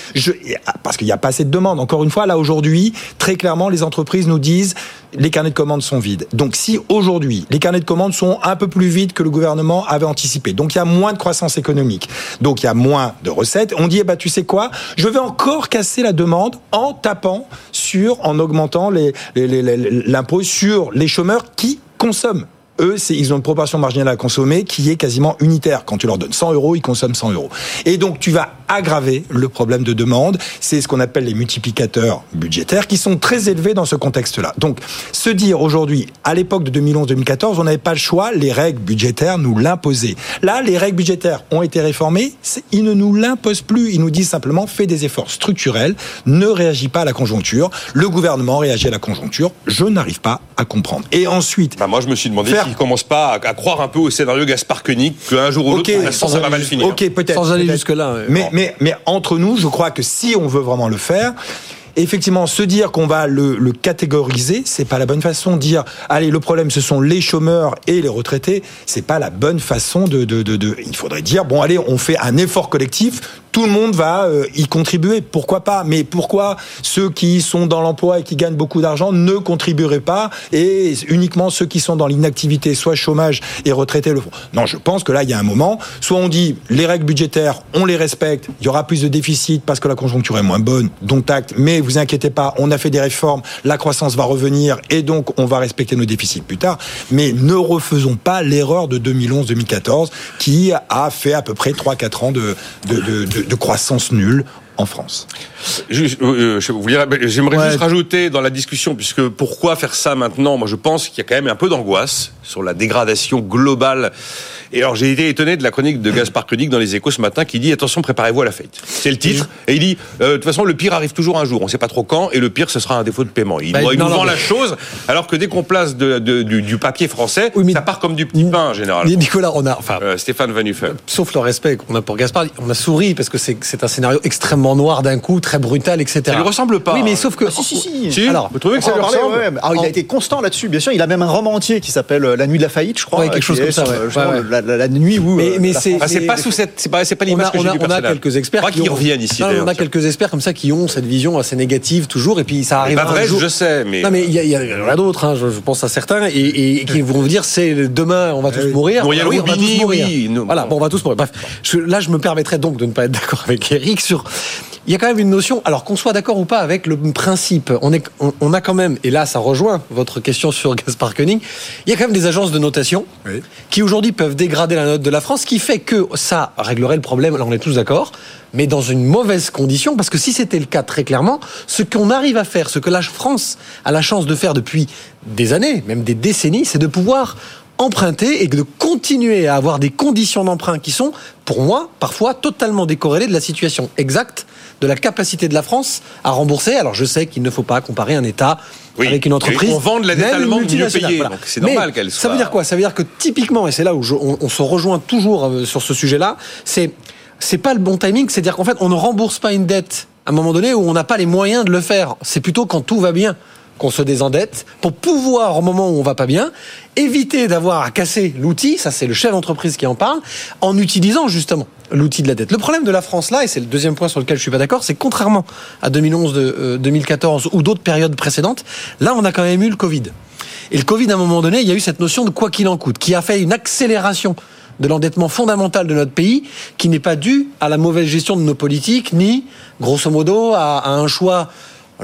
Parce qu'il n'y a pas assez de demande. Encore une fois, là, aujourd'hui, très clairement, les entreprises nous disent, les carnets de commandes sont vides. Donc si aujourd'hui, les carnets de commandes sont un peu plus vides que le gouvernement avait anticipé, donc il y a moins de croissance économique, donc il y a moins de recettes, on dit, eh ben, tu sais quoi, je vais encore casser la demande en tapant sur, en augmentant l'impôt sur les chômeurs qui consomment eux, ils ont une proportion marginale à consommer qui est quasiment unitaire. Quand tu leur donnes 100 euros, ils consomment 100 euros. Et donc, tu vas aggraver le problème de demande. C'est ce qu'on appelle les multiplicateurs budgétaires qui sont très élevés dans ce contexte-là. Donc, se dire aujourd'hui, à l'époque de 2011-2014, on n'avait pas le choix, les règles budgétaires nous l'imposaient. Là, les règles budgétaires ont été réformées, ils ne nous l'imposent plus. Ils nous disent simplement, fais des efforts structurels, ne réagis pas à la conjoncture. Le gouvernement réagit à la conjoncture. Je n'arrive pas à comprendre. Et ensuite... Bah moi, je me suis demandé faire... s'il commence pas à, croire un peu au scénario Gaspard Koenig, qu'un jour ou l'autre, ça va mal finir. Ok, peut-être. Sans aller jusque-là. Mais, mais mais, entre nous, je crois que si on veut vraiment le faire, effectivement, se dire qu'on va le, le catégoriser, c'est pas la bonne façon. Dire, allez, le problème, ce sont les chômeurs et les retraités, c'est pas la bonne façon de, de, de, Il faudrait dire, bon, allez, on fait un effort collectif tout le monde va euh, y contribuer. Pourquoi pas? Mais pourquoi ceux qui sont dans l'emploi et qui gagnent beaucoup d'argent ne contribueraient pas et uniquement ceux qui sont dans l'inactivité, soit chômage et retraités le font? Non, je pense que là, il y a un moment. Soit on dit les règles budgétaires, on les respecte. Il y aura plus de déficit parce que la conjoncture est moins bonne, dont acte. Mais vous inquiétez pas, on a fait des réformes, la croissance va revenir et donc on va respecter nos déficits plus tard. Mais ne refaisons pas l'erreur de 2011-2014 qui a fait à peu près 3-4 ans de, croissance nulle en France. Euh, euh, j'aimerais juste rajouter dans la discussion, puisque pourquoi faire ça maintenant? Moi, je pense qu'il y a quand même un peu d'angoisse sur la dégradation globale. Et alors j'ai été étonné de la chronique de Gaspard Koenig dans les Échos ce matin qui dit attention préparez-vous à la faillite. C'est le titre et il dit euh, de toute façon le pire arrive toujours un jour. On ne sait pas trop quand et le pire ce sera un défaut de paiement. Il, Bah, il non, nous non, vend mais- la chose alors que dès qu'on place de- de- du, du papier français, Oui, mais- ça part comme du petit pain en général. Nicolas, on a, enfin, Euh, Stéphane Van Huffen. sauf le respect qu'on a pour Gaspard, on a souri parce que c'est un scénario extrêmement noir d'un coup, très brutal, etc. Ça lui ressemble pas. Oui, mais sauf que. Ah, si, si, si. Si Alors, vous trouvez que ça lui ressemble ouais, alors, il En- a été constant là-dessus, bien sûr. Il a même un roman entier qui s'appelle euh, La nuit de la faillite, je crois. Ouais, quelque qui chose comme ça, sur, ouais. euh, justement, Ouais, ouais. La, la- la nuit où. Mais- euh, mais c'est- Ah, pas sous cette, c'est pas, c'est pas On l'image a, que on j'ai du on a quelques experts ont- reviennent ici. Non, mais d'ailleurs, on a quelques experts comme ça qui ont cette vision assez négative toujours, et puis ça arrive pas vrai, un jour. je sais, mais. Non mais il y, il il en a d'autres, hein, je, pense à certains, et, qui vont vous dire c'est demain on va tous oui. mourir. Bon, il y a oui, le on va tous mourir. voilà, bon. bon on va tous mourir. Bref, je- là je me permettrais donc de ne pas être d'accord avec Eric sur. Il y a quand même une notion, alors qu'on soit d'accord ou pas avec le principe, on, est, on, on a quand même, et là ça rejoint votre question sur Gaspard Koenig, il y a quand même des agences de notation Oui. qui aujourd'hui peuvent dégrader la note de la France, ce qui fait que ça réglerait le problème, là on est tous d'accord, mais dans une mauvaise condition, parce que si c'était le cas très clairement, ce qu'on arrive à faire, ce que la France a la chance de faire depuis des années, même des décennies, c'est de pouvoir emprunter et de continuer à avoir des conditions d'emprunt qui sont, pour moi, parfois totalement décorrélées de la situation exacte de la capacité de la France à rembourser. Alors je sais qu'il ne faut pas comparer un État Oui. avec une entreprise. On vend de la dette allemande mieux payée, donc c'est normal qu'elle Ça soit- veut dire quoi? Ça veut dire que typiquement, et c'est là où je- on, on se rejoint toujours euh, sur ce sujet-là, c'est c'est pas le bon timing. C'est-à-dire qu'en fait, on ne rembourse pas une dette à un moment donné où on n'a pas les moyens de le faire. C'est plutôt quand tout va bien qu'on se désendette pour pouvoir, au moment où on va pas bien, éviter d'avoir à casser l'outil, ça c'est le chef d'entreprise qui en parle, en utilisant justement l'outil de la dette. Le problème de la France là, et c'est le deuxième point sur lequel je suis pas d'accord, c'est contrairement à 2011, de, euh, 2014 ou d'autres périodes précédentes, là on a quand même eu le Covid. Et le Covid, à un moment donné, il y a eu cette notion de quoi qu'il en coûte, qui a fait une accélération de l'endettement fondamental de notre pays, qui n'est pas dû à la mauvaise gestion de nos politiques, ni, grosso modo, à un choix,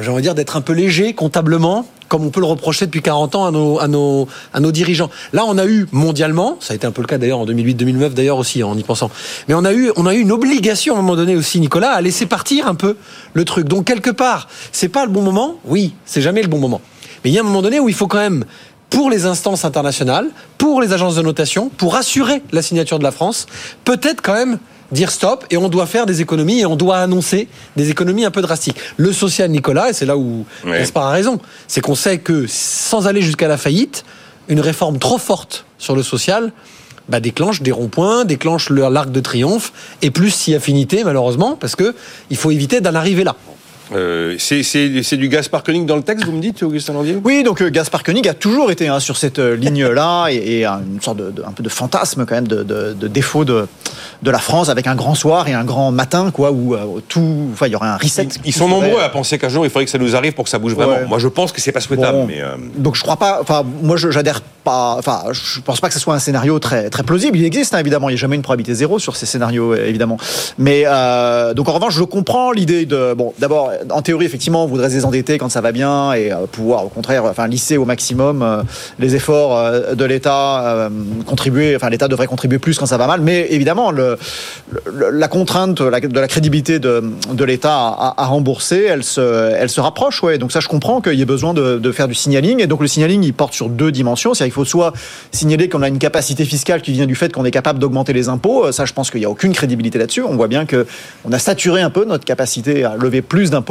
j'ai envie de dire, d'être un peu léger comptablement, comme on peut le reprocher depuis 40 ans à nos, à nos, à nos dirigeants. Là, on a eu mondialement, ça a été un peu le cas d'ailleurs en 2008-2009 d'ailleurs aussi, en y pensant, mais on a eu, on a eu une obligation à un moment donné aussi, Nicolas, à laisser partir un peu le truc. Donc quelque part, c'est pas le bon moment. Oui, c'est jamais le bon moment. Mais il y a un moment donné où il faut quand même, pour les instances internationales, pour les agences de notation, pour assurer la signature de la France, peut-être quand même dire stop et on doit faire des économies et on doit annoncer des économies un peu drastiques. Le social, Nicolas, et c'est là où. Gaspard a raison, c'est qu'on sait que sans aller jusqu'à la faillite, une réforme trop forte sur le social bah, déclenche des ronds-points, déclenche le- l'arc de triomphe et plus si affinité malheureusement parce que il faut éviter d'en arriver là. Euh, c'est du Gaspard Koenig dans le texte, vous me dites, Augustin Landier? Oui, donc euh, Gaspard Koenig a toujours été hein, sur cette euh, ligne-là et, et un- une sorte de, de- un peu de fantasme quand même de, de- de défaut de, de la France avec un grand soir et un grand matin quoi où euh, tout, enfin il y aurait un reset. Ils, sont serait- nombreux à penser qu'un jour il faudrait que ça nous arrive pour que ça bouge vraiment. Ouais. Moi je pense que c'est pas souhaitable, Bon. mais Donc je crois pas. Enfin, moi j'adhère pas. Enfin, je pense pas que ce soit un scénario très très plausible. Il existe hein, évidemment. Il n'y a jamais une probabilité zéro sur ces scénarios évidemment. Mais donc en revanche, je comprends l'idée de. Bon, d'abord en théorie effectivement, on voudrait se désendetter quand ça va bien et euh, pouvoir au contraire, enfin lisser au maximum euh, les efforts euh, de l'État, euh, contribuer. Enfin, l'État devrait contribuer plus quand ça va mal. Mais évidemment, la contrainte de la crédibilité de, l'État à, rembourser, elle se, elle se rapproche. Ouais. Donc ça, je comprends qu'il y ait besoin de, de faire du signaling. Et donc le signaling, il porte sur deux dimensions. C'est-à-dire qu'il faut soit signaler qu'on a une capacité fiscale qui vient du fait qu'on est capable d'augmenter les impôts. Euh, Ça, je pense qu'il n'y a aucune crédibilité là-dessus. On voit bien que on a saturé un peu notre capacité à lever plus d'impôts.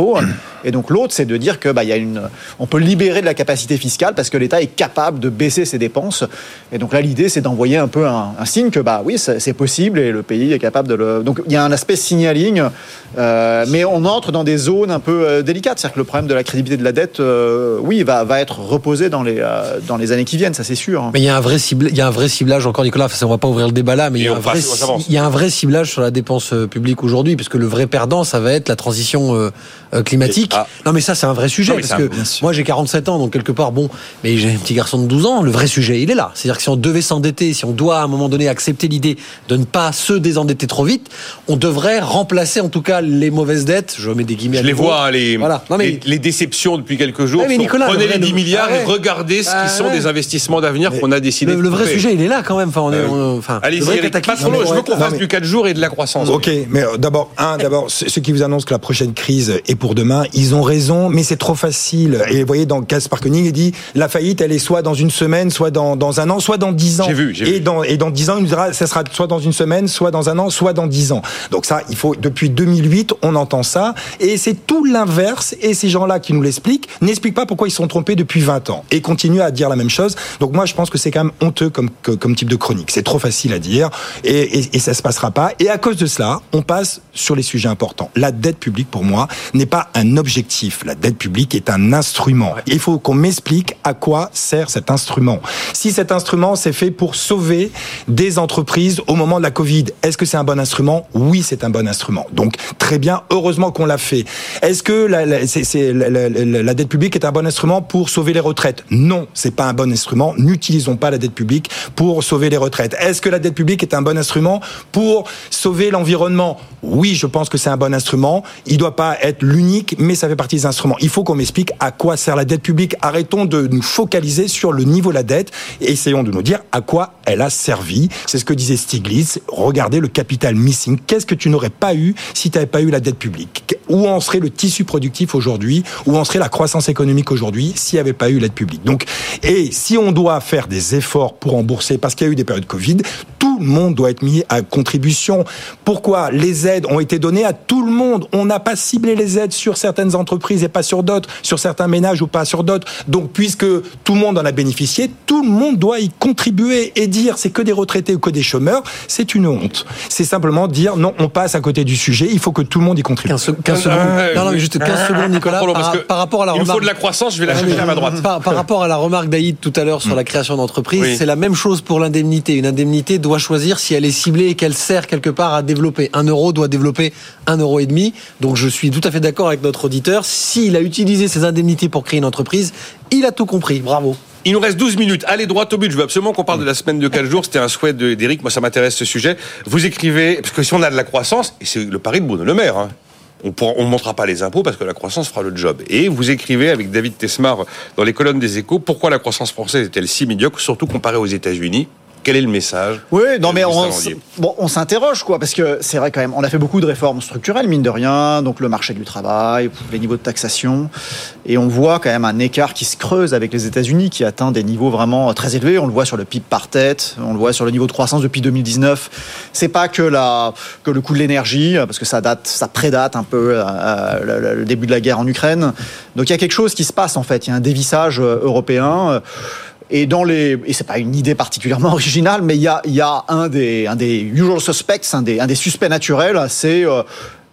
Et donc l'autre, c'est de dire que bah, il y a une, on peut libérer de la capacité fiscale parce que l'État est capable de baisser ses dépenses. Et donc là, l'idée, c'est d'envoyer un peu un, un signe que bah oui, c'est possible et le pays est capable de le. Donc il y a un aspect signaling, euh, mais on entre dans des zones un peu euh, délicates. C'est-à-dire que le problème de la crédibilité de la dette, euh, oui, va, va être reposé dans les, euh, dans les années qui viennent, ça c'est sûr. hein. Mais il y a un vrai cible, il y a un vrai ciblage encore Nicolas, enfin, on va pas ouvrir le débat là, mais il y, a un vrai, il y a un vrai ciblage sur la dépense publique aujourd'hui, puisque le vrai perdant, ça va être la transition climatique. Et- ah. Non mais ça c'est un vrai sujet, Non, parce un- que moi j'ai 47 ans, donc quelque part, bon, mais j'ai un petit garçon de 12 ans, le vrai sujet il est là. C'est-à-dire que si on devait s'endetter, si on doit à un moment donné accepter l'idée de ne pas se désendetter trop vite, on devrait remplacer en tout cas les mauvaises dettes, je mets des guillemets je à les vois, hein, les, Voilà. Non, mais- les, les déceptions depuis quelques jours. Mais sont, Nicolas, prenez le les 10 le- milliards Ah ouais. et regardez ce qui Ah sont ouais. des investissements d'avenir qu'on a décidé le, de le vrai sujet, il est là quand même. Enfin, on est, Euh, cataclysme, pas trop long, je veux qu'on fasse du 4 jours et de la croissance. Ok, mais euh, d'abord, un, d'abord, ceux qui vous annoncent que la prochaine crise est pour demain, ils ont raison, mais c'est trop facile. Et vous voyez, dans Caspar Koenig, il dit la faillite, elle est soit dans une semaine, soit dans, dans un an, soit dans dix ans. J'ai vu, j'ai et vu. Dans, et dans dix ans, il nous dira, ça sera soit dans une semaine, soit dans un an, soit dans dix ans. Donc ça, il faut, depuis 2008, on entend ça, et c'est tout l'inverse. Et ces gens-là qui nous l'expliquent n'expliquent pas pourquoi ils sont trompés depuis 20 ans et continuent à dire la même chose. Donc moi, je pense que c'est quand même honteux comme, que- comme type de chronique. C'est trop facile à dire et, et, et ça se passera pas. Et à cause de cela, on passe sur les sujets importants. La dette publique, pour moi, n'est pas un objectif. La dette publique est un instrument. Il faut qu'on m'explique à quoi sert cet instrument. Si cet instrument, c'est fait pour sauver des entreprises au moment de la Covid, est-ce que c'est un bon instrument? Oui, c'est un bon instrument. Donc, très bien, heureusement qu'on l'a fait. Est-ce que la, dette publique est un bon instrument pour sauver les retraites? Non, c'est pas un bon instrument. N'utilisons pas la dette publique pour sauver les retraites. Est-ce que la dette publique est un bon instrument pour sauver l'environnement? Oui, je pense que c'est un bon instrument. Il doit pas être l'unique, mais ça fait partie des instruments. Il faut qu'on m'explique à quoi sert la dette publique. Arrêtons de nous focaliser sur le niveau de la dette et essayons de nous dire à quoi elle a servi. C'est ce que disait Stiglitz. Regardez le capital missing. Qu'est-ce que tu n'aurais pas eu si tu n'avais pas eu la dette publique? Où en serait le tissu productif aujourd'hui? Où en serait la croissance économique aujourd'hui s'il n'y avait pas eu l'aide publique? Donc, et si on doit faire des efforts pour rembourser, parce qu'il y a eu des périodes Covid, tout le monde doit être mis à contribution. Pourquoi les aides ont été données à tout le monde? On n'a pas ciblé les aides sur certaines entreprises et pas sur d'autres, sur certains ménages ou pas sur d'autres. Donc, puisque tout le monde en a bénéficié, tout le monde doit y contribuer et dire c'est que des retraités ou que des chômeurs, c'est une honte. C'est simplement dire non, on passe à côté du sujet, il faut que tout le monde y contribue. 15, 15 secondes. Non, non, mais juste 15 secondes, Nicolas. Par, parce que par rapport à la Il nous faut remarque. de la croissance, je vais la Ah, chercher à ma droite. Par, par rapport à la remarque d'Aïd tout à l'heure sur la création d'entreprise, Oui. c'est la même chose pour l'indemnité. Une indemnité doit choisir si elle est ciblée et qu'elle sert quelque part à développer. Un euro doit développer un euro et demi. Donc je suis tout à fait d'accord avec notre auditeur. S'il a utilisé ces indemnités pour créer une entreprise, il a tout compris. Bravo. Il nous reste 12 minutes. Allez, droit au but. Je veux absolument qu'on parle de la semaine de 4 jours. C'était un souhait d'Éric. Moi, ça m'intéresse ce sujet. Vous écrivez, parce que si on a de la croissance, et c'est le pari de Bruno Le Maire, hein, on ne montrera pas les impôts parce que la croissance fera le job. Et vous écrivez avec David Tesmar dans les colonnes des échos pourquoi la croissance française est-elle si médiocre, surtout comparée aux États-Unis? Quel est le message Oui, non mais on, bon, on s'interroge quoi, parce que c'est vrai quand même, on a fait beaucoup de réformes structurelles mine de rien, donc le marché du travail, les niveaux de taxation, et on voit quand même un écart qui se creuse avec les États-Unis, qui atteint des niveaux vraiment très élevés. On le voit sur le PIB par tête, on le voit sur le niveau de croissance depuis 2019. C'est pas que la que le coût de l'énergie, parce que ça date, ça prédate un peu euh, le, le début de la guerre en Ukraine. Donc il y a quelque chose qui se passe en fait. Il y a un dévissage euh, européen. Et dans les, et c'est pas une idée particulièrement originale, mais il y a, y a un des, un des usual suspects, un des, un des suspects naturels, c'est euh,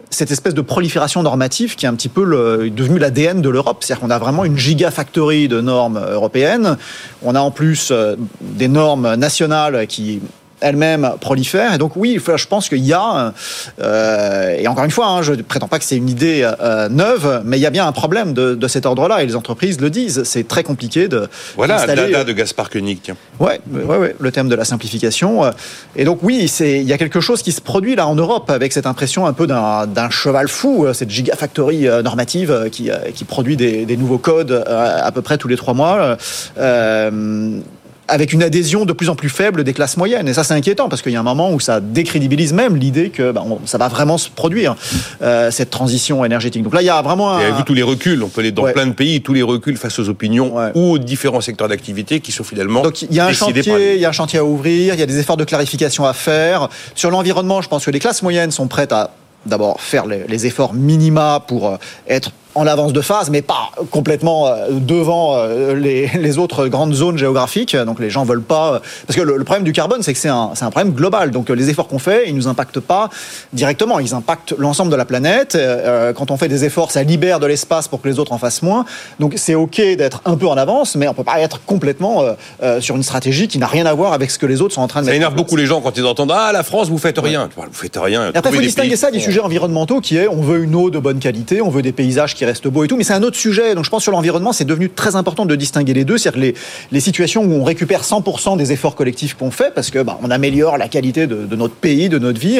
cette espèce de prolifération normative qui est un petit peu le, devenu l'ADN de l'Europe. C'est-à-dire qu'on a vraiment une gigafactory de normes européennes. On a en plus euh, des normes nationales qui elles-mêmes prolifèrent. Et donc oui, je pense qu'il y a, euh, et encore une fois, hein, je ne prétends pas que c'est une idée euh, neuve, mais il y a bien un problème de, de cet ordre-là, et les entreprises le disent. C'est très compliqué de Voilà, Dada de Gaspard Koenig. Tiens. Ouais, ouais, ouais, le thème de la simplification. Et donc oui, il y a quelque chose qui se produit là en Europe avec cette impression un peu d'un cheval fou, euh, cette gigafactory euh, normative euh, qui, euh, qui produit des, des nouveaux codes euh, à peu près tous les trois mois. Euh, avec une adhésion de plus en plus faible des classes moyennes. Et ça, c'est inquiétant, parce qu'il y a un moment où ça décrédibilise même l'idée que bah, on- ça va vraiment se produire, euh, cette transition énergétique. Donc là, il y a vraiment Et un... avec vous, tous les reculs, on peut aller dans Ouais. plein de pays, tous les reculs face aux opinions Ouais. ou aux différents secteurs d'activité qui sont finalement Donc il y a un chantier, il y a un chantier à ouvrir, il y a des efforts de clarification à faire. Sur l'environnement, je pense que les classes moyennes sont prêtes à d'abord faire les, les efforts minima pour euh, être en avance de phase, mais pas complètement euh, devant euh, les, les autres grandes zones géographiques. Donc les gens veulent pas... Parce que le, le problème du carbone, c'est que c'est un, c'est un problème global. Donc euh, les efforts qu'on fait, ils nous impactent pas directement. Ils impactent l'ensemble de la planète. Euh, Quand on fait des efforts, ça libère de l'espace pour que les autres en fassent moins. Donc c'est OK d'être un peu en avance, mais on peut pas être complètement euh, euh, sur une stratégie qui n'a rien à voir avec ce que les autres sont en train de Ça mettre. énerve beaucoup les gens quand ils entendent Ah, la France, vous faites rien. Vous faites rien. Et après, il faut distinguer ça des sujets environnementaux qui est on veut une eau de bonne qualité, on veut des paysages qui restent beaux et tout, mais c'est un autre sujet. Donc je pense sur l'environnement, c'est devenu très important de distinguer les deux. C'est-à-dire que les, les situations où on récupère 100% des efforts collectifs qu'on fait parce que bah, on améliore la qualité de, de notre pays, de notre vie,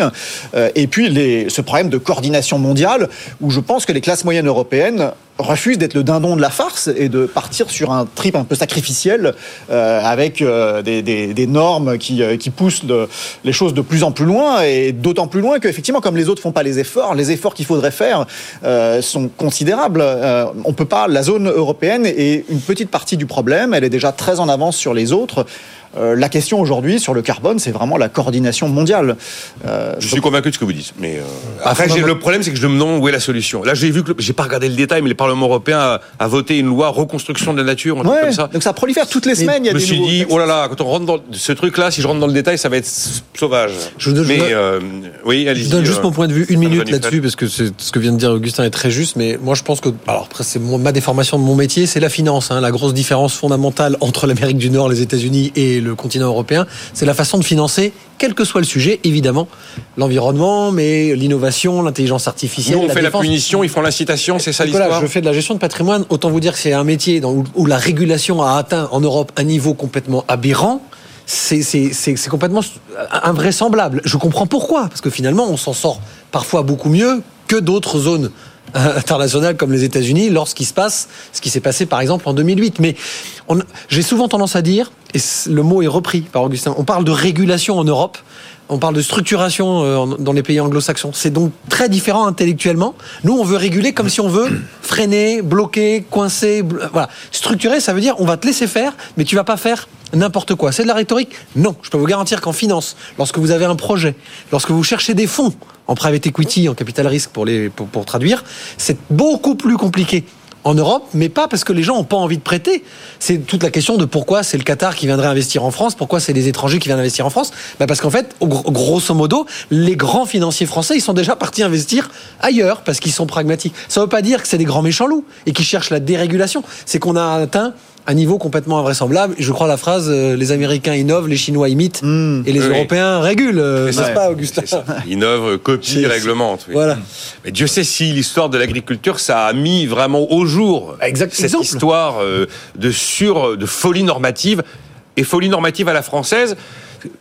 euh, et puis les, ce problème de coordination mondiale où je pense que les classes moyennes européennes refuse d'être le dindon de la farce et de partir sur un trip un peu sacrificiel euh, avec euh, des, des, des, normes qui, euh, qui poussent les choses de plus en plus loin et d'autant plus loin qu'effectivement comme les autres font pas les efforts, les efforts qu'il faudrait faire euh, sont considérables. Euh, on peut pas, la zone européenne est une petite partie du problème, elle est déjà très en avance sur les autres. Euh, la question aujourd'hui sur le carbone, c'est vraiment la coordination mondiale. Euh, je suis convaincu de ce que vous dites, mais euh, bah, après le problème, c'est que je me demande où est la solution. Là, j'ai vu que j'ai pas regardé le détail, mais le Parlement européen a, voté une loi reconstruction de la nature, un ouais, comme ça. Donc ça prolifère toutes les semaines. il y a je me suis dit, oh là là, quand on rentre dans ce truc-là, si je rentre dans le détail, ça va être sauvage. Je, mais oui, allez Je donne juste mon point de vue une minute là-dessus parce que ce que vient de dire Augustin est très juste, mais moi je pense que alors après c'est ma déformation de mon métier, c'est la finance, hein, la grosse différence fondamentale entre l'Amérique du Nord, les États-Unis et le continent européen c'est la façon de financer, quel que soit le sujet, évidemment, l'environnement, mais l'innovation, l'intelligence artificielle. Nous, on fait la punition, ils font l'incitation, c'est ça l'histoire Je fais de la gestion de patrimoine, autant vous dire que c'est un métier où la régulation a atteint en Europe un niveau complètement aberrant c'est complètement invraisemblable. Je comprends pourquoi, parce que finalement, on s'en sort parfois beaucoup mieux que d'autres zones internationales comme les États-Unis lorsqu'il se passe ce qui s'est passé par exemple en 2008. Mais j'ai souvent tendance à dire, et le mot est repris par Augustin, on parle de régulation en Europe. On parle de structuration euh, dans les pays anglo-saxons. C'est donc très différent intellectuellement. Nous, on veut réguler comme si on veut freiner, bloquer, coincer. Voilà. Structurer, ça veut dire on va te laisser faire, mais tu vas pas faire n'importe quoi. C'est de la rhétorique? Non. Je peux vous garantir qu'en finance, lorsque vous avez un projet, lorsque vous cherchez des fonds en private equity, en capital risque pour, les, pour, traduire, c'est beaucoup plus compliqué en Europe, mais pas parce que les gens n'ont pas envie de prêter. C'est toute la question de pourquoi c'est le Qatar qui viendrait investir en France, pourquoi c'est les étrangers qui viennent investir en France. Bah parce qu'en fait, grosso modo, les grands financiers français, ils sont déjà partis investir ailleurs parce qu'ils sont pragmatiques. Ça ne veut pas dire que c'est des grands méchants loups et qui cherchent la dérégulation. C'est qu'on a atteint un niveau complètement invraisemblable. Je crois la phrase euh, les Américains innovent, les Chinois imitent hmm. et les Européens régulent, euh, n'est-ce pas, Augustin Innovent, copient, réglementent. Voilà. Mais Dieu sait si l'histoire de l'agriculture, ça a mis vraiment au jour cette histoire euh, de sur, de folie normative et folie normative à la française.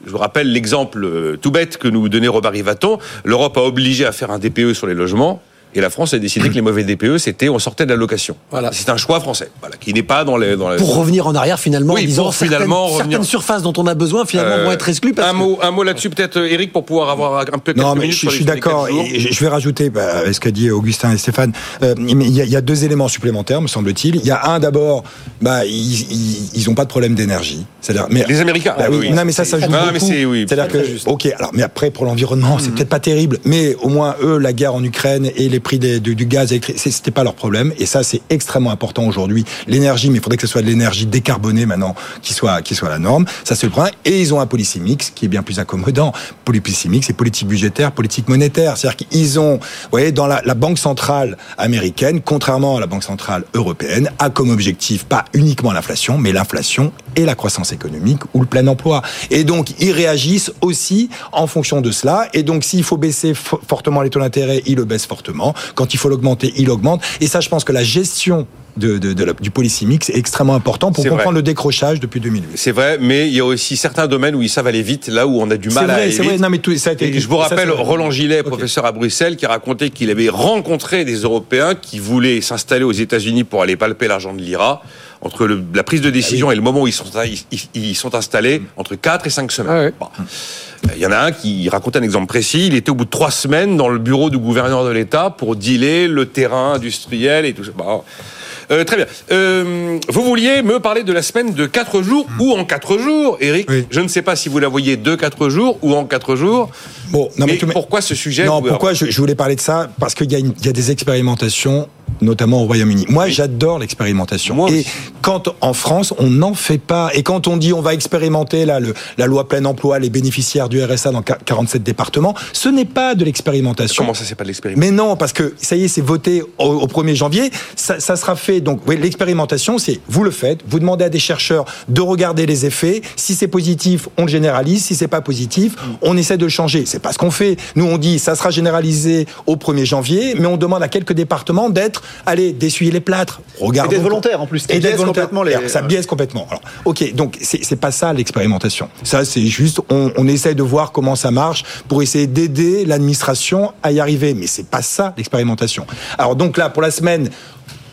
Je vous rappelle l'exemple tout bête que nous donnait Robert Rivaton. L'Europe a obligé à faire un DPE sur les logements. Et la France a décidé que les mauvais DPE, c'était on sortait de la location. Voilà. C'est un choix français, voilà, qui n'est pas dans les, dans Pour revenir en arrière finalement, oui, disant certaines, finalement certaines surfaces dont on a besoin finalement vont euh, être exclues. un mot, un mot là-dessus peut-être, Eric, pour pouvoir avoir un peu. Non, mais je, suis d'accord. Et je vais rajouter bah, ce qu'a dit Augustin et Stéphane. Euh, il y, a deux éléments supplémentaires, me semble-t-il. Il y a un d'abord, bah, ils n'ont pas de problème d'énergie. C'est-à-dire, mais les Américains. Bah, oui, Non, mais ça, ça joue beaucoup. C'est-à-dire que, ok, alors, mais après pour l'environnement, c'est mm. peut-être pas terrible, mais au moins eux, la guerre en Ukraine et les prix du gaz c'était pas leur problème. Et ça, c'est extrêmement important aujourd'hui. L'énergie, mais il faudrait que ce soit de l'énergie décarbonée maintenant qui soit, qui soit la norme. Ça, c'est le point. Et ils ont un policy mix qui est bien plus accommodant. Policy mix, c'est politique budgétaire, politique monétaire. C'est-à-dire qu'ils ont, vous voyez, dans la, la banque centrale américaine, contrairement à la banque centrale européenne, a comme objectif pas uniquement l'inflation, mais l'inflation et la croissance économique ou le plein emploi. Et donc, ils réagissent aussi en fonction de cela. Et donc, s'il faut baisser fortement les taux d'intérêt, ils le baissent fortement. Quand il faut l'augmenter, il augmente. Et ça, je pense que la gestion de, du policy mix est extrêmement important pour comprendre le décrochage depuis 2008. C'est vrai, mais il y a aussi certains domaines où ils savent aller vite, là où on a du mal à aller vite. Vrai. Non, mais tout, ça a été, je vous rappelle Roland Gillet, professeur à Bruxelles, qui racontait qu'il avait rencontré des Européens qui voulaient s'installer aux États-Unis pour aller palper l'argent de l'IRA. Entre la prise de décision ah et le moment où ils sont, ils, sont installés, entre 4 et 5 semaines. Ah il y en a un qui racontait un exemple précis. Il était au bout de trois semaines dans le bureau du gouverneur de l'État pour dealer le terrain industriel et tout ça. Euh, très bien. Euh, vous vouliez me parler de la semaine de 4 jours ou en 4 jours, Eric Je ne sais pas si vous la voyez de 4 jours ou en 4 jours. Bon, non, mais, pourquoi ce sujet Non, pourquoi je, voulais parler de ça? Parce qu'il y, y, a des expérimentations notamment au Royaume-Uni. Moi, j'adore l'expérimentation. Et quand en France, on n'en fait pas, et quand on dit on va expérimenter là, le, la loi plein emploi, les bénéficiaires du RSA dans 47 départements, ce n'est pas de l'expérimentation. Comment ça, c'est pas de l'expérimentation Mais non, parce que ça y est, c'est voté au, 1er janvier, ça, ça, sera fait. Donc, oui, l'expérimentation, c'est vous le faites, vous demandez à des chercheurs de regarder les effets. Si c'est positif, on le généralise. Si c'est pas positif, on essaie de le changer. C'est pas ce qu'on fait. Nous, on dit ça sera généralisé au 1er janvier, mais on demande à quelques départements d'être allez, d'essuyer les plâtres. Regarde. Et d'être volontaire en plus. Et d'être complètement les... Ça biaise complètement. Alors, ok, donc c'est pas ça l'expérimentation. Ça, c'est juste, on, on essaie de voir comment ça marche pour essayer d'aider l'administration à y arriver. Mais c'est pas ça l'expérimentation. Alors donc là, pour la semaine,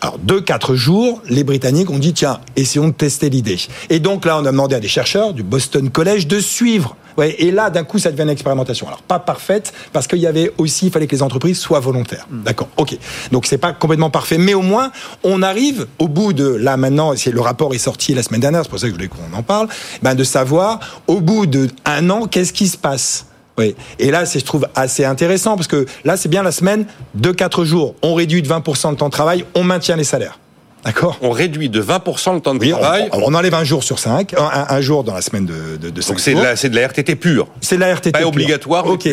Alors, deux, quatre jours, les Britanniques ont dit, tiens, essayons de tester l'idée. Et donc là, on a demandé à des chercheurs du Boston College de suivre Ouais, et là, d'un coup, ça devient une expérimentation. Alors, pas parfaite, parce qu'il y avait aussi, il fallait que les entreprises soient volontaires. Hmm. D'accord, ok. Donc, c'est pas complètement parfait, mais au moins, on arrive au bout de, là maintenant, c'est le rapport est sorti la semaine dernière, c'est pour ça que je voulais qu'on en parle, ben, de savoir, au bout d'un an, qu'est-ce qui se passe? Oui. Et là, c'est, je trouve, assez intéressant parce que là, c'est bien la semaine de 4 jours. On réduit de 20% le temps de travail, on maintient les salaires. D'accord? On réduit de 20% le temps de travail. On, enlève un jour sur 5, un, jour dans la semaine de, de, de Donc c'est de, la, c'est de la RTT pure C'est de la RTT Pas obligatoire, ok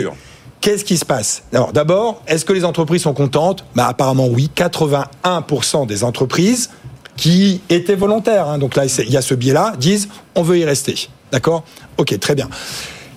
Qu'est-ce qui se passe? Alors d'abord, est-ce que les entreprises sont contentes? Bah, Apparemment oui, 81% des entreprises qui étaient volontaires, hein, donc là il y a ce biais-là, disent on veut y rester. D'accord? Ok, très bien.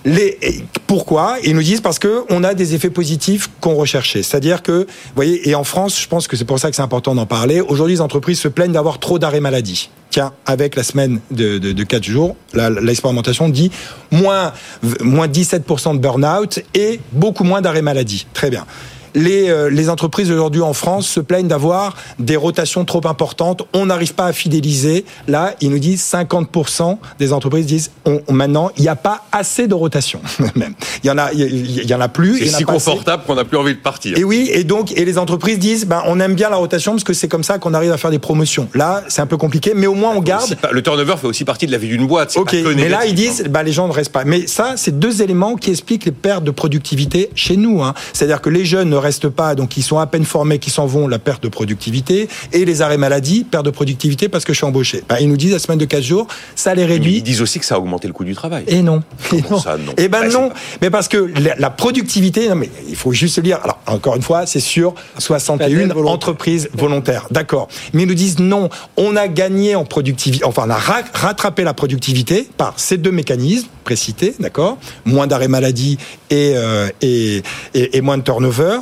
Les, pourquoi? Ils nous disent parce que on a des effets positifs qu'on recherchait. C'est-à-dire que, vous voyez, et en France, je pense que c'est pour ça que c'est important d'en parler. Aujourd'hui, les entreprises se plaignent d'avoir trop d'arrêts maladie. Tiens, avec la semaine de, de, de 4 jours, l'expérimentation dit moins, moins 17% de burn-out et beaucoup moins d'arrêts maladie. Très bien les, euh, les entreprises aujourd'hui en France se plaignent d'avoir des rotations trop importantes. On n'arrive pas à fidéliser. Là, ils nous disent 50% des entreprises disent on, maintenant il n'y a pas assez de rotation. Même il y en a, il y, en a plus. C'est si confortable qu'on n'a plus envie de partir. Et oui, et donc et les entreprises disent ben on aime bien la rotation parce que c'est comme ça qu'on arrive à faire des promotions. Là, c'est un peu compliqué, mais au moins on garde. Le turnover fait aussi partie de la vie d'une boîte. Ok, mais là ils disent ben, les gens ne restent pas. Mais ça, c'est deux éléments qui expliquent les pertes de productivité chez nous. Hein. C'est-à-dire que les jeunes ne restent pas, donc ils sont à peine formés, qui s'en vont, la perte de productivité, et les arrêts maladie, perte de productivité parce que je suis embauché. Ben, ils nous disent la semaine de 4 jours, ça les réduit. ils disent aussi que ça a augmenté le coût du travail. Et non. Et non. Ça, non. Et ben bah, non, mais parce que la, productivité, non mais il faut juste le dire. Alors encore une fois, c'est sur 61 entreprises volontaires, d'accord. Mais ils nous disent non, on a gagné en productivité, enfin on a rattrapé la productivité par ces deux mécanismes précités, d'accord, moins d'arrêts maladie et, euh, et, et, et moins de turnover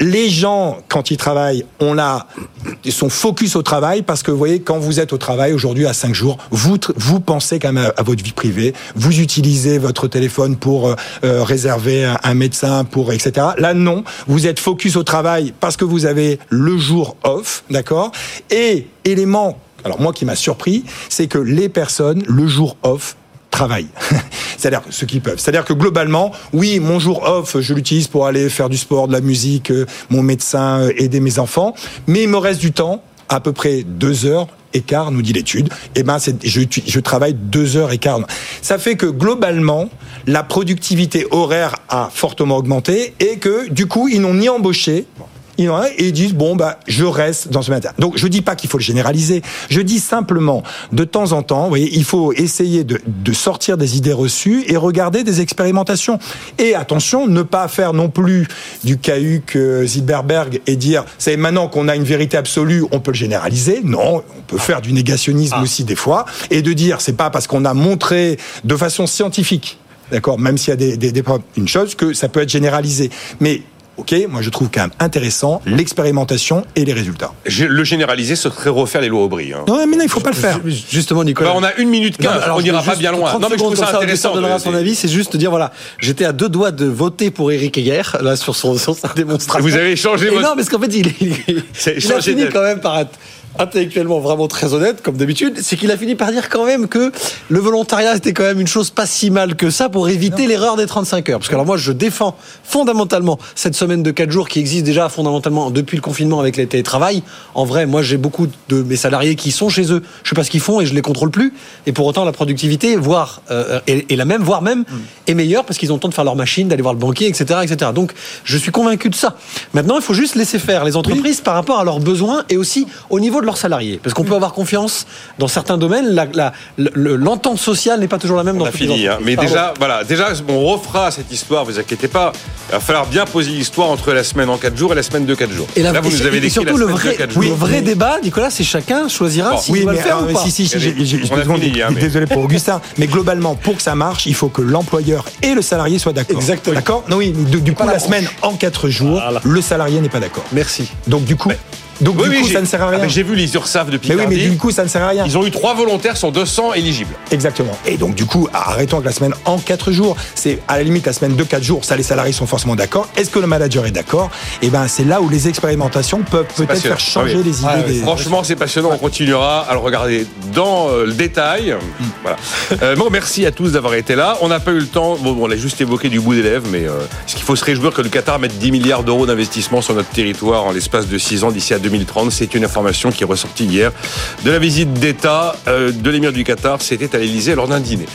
les gens, quand ils travaillent, on la, sont focus au travail parce que vous voyez, quand vous êtes au travail aujourd'hui à 5 jours, vous, vous pensez quand même à, votre vie privée, vous utilisez votre téléphone pour euh, euh, réserver un, un, médecin, pour etc. Là, non, vous êtes focus au travail parce que vous avez le jour off, d'accord? Et élément, alors moi qui m'a surpris, c'est que les personnes, le jour off, travail. C'est-à-dire ce qu'ils peuvent. C'est-à-dire que globalement, oui, mon jour off, je l'utilise pour aller faire du sport, de la musique, euh, mon médecin, euh, aider mes enfants, mais il me reste du temps, à peu près deux heures et quart, nous dit l'étude. Et eh ben, je, je travaille deux heures et quart. Ça fait que globalement, la productivité horaire a fortement augmenté et que du coup, ils n'ont ni embauché et ils disent bon bah je reste dans ce matin. Donc je dis pas qu'il faut le généraliser. Je dis simplement de temps en temps, vous voyez, il faut essayer de, de sortir des idées reçues et regarder des expérimentations. Et attention, ne pas faire non plus du cahuc euh, Zilberberg et dire c'est maintenant qu'on a une vérité absolue, on peut le généraliser. Non, on peut faire du négationnisme ah. aussi des fois et de dire c'est pas parce qu'on a montré de façon scientifique D'accord, même s'il y a des, des, des, une chose que ça peut être généralisé. Mais Ok, moi je trouve quand même intéressant l'expérimentation et les résultats. Le généraliser, ce serait refaire les lois Aubry. Hein. Non, mais non, il faut pas le faire. Justement, Nicolas. Bah, on a une minute quinze, on n'ira pas bien loin. Non, mais je trouve ça intéressant. donnera son avis, c'est juste dire voilà, j'étais à deux doigts de voter pour Éric Heger là sur son sur sa démonstration. Vous avez changé votre... Non, parce qu'en fait, il, il, il a fini quand même par être intellectuellement vraiment très honnête, comme d'habitude, c'est qu'il a fini par dire quand même que le volontariat était quand même une chose pas si mal que ça pour éviter l'erreur des 35 heures. Parce que alors moi, je défends fondamentalement cette semaine de 4 jours qui existe déjà fondamentalement depuis le confinement avec les télétravail. En vrai, moi, j'ai beaucoup de mes salariés qui sont chez eux. Je sais pas ce qu'ils font et je les contrôle plus. Et pour autant, la productivité, voire euh, est, la même, voire même mm. est meilleure parce qu'ils ont le temps de faire leur machine, d'aller voir le banquier, etc., etc. Donc, je suis convaincu de ça. Maintenant, il faut juste laisser faire les entreprises par rapport à leurs besoins et aussi au niveau de leurs salariés. Parce qu'on peut avoir confiance dans certains domaines. L'entente sociale n'est pas toujours la même on dans a fini, hein. Mais déjà, voilà, déjà, on refera cette histoire, vous inquiétez pas. Il va falloir bien poser l'histoire entre la semaine en 4 jours et la semaine de 4 jours. Et là, vous nous avez décrit surtout le vrai, le vrai débat, Nicolas, c'est chacun choisira s'il va le faire ou pas. Si, si, si, hein, désolé pour Augustin, mais globalement, pour que ça marche, il faut que l'employeur et le salarié soient d'accord. Exactement. D'accord? Non, oui, du, coup, la semaine en 4 jours, le salarié n'est pas d'accord. Merci. Donc, du coup, Donc du coup, ça ne sert à ah, rien. J'ai vu les URSAF depuis Mais oui, mais du coup, ça ne sert à rien. Ils ont eu trois volontaires sur 200 éligibles. Exactement. Et donc du coup, arrêtons avec la semaine en 4 jours. C'est à la limite la semaine de 4 jours. Ça, les salariés sont forcément d'accord. Est-ce que le manager est d'accord? Et ben, c'est là où les expérimentations peuvent peut-être faire changer ah les idées. des... Franchement, c'est passionnant. On continuera à le regarder dans euh, le détail. Mm. Voilà. Euh, bon, merci à tous d'avoir été là. On n'a pas eu le temps. Bon, on l'a juste évoqué du bout des lèvres, mais euh, ce qu'il faut se réjouir que le Qatar mette 10 milliards d'euros d'investissement sur notre territoire en l'espace de 6 ans d'ici à 2030. C'est une information qui est ressortie hier de la visite d'État de l'émir du Qatar. C'était à l'Elysée lors d'un dîner.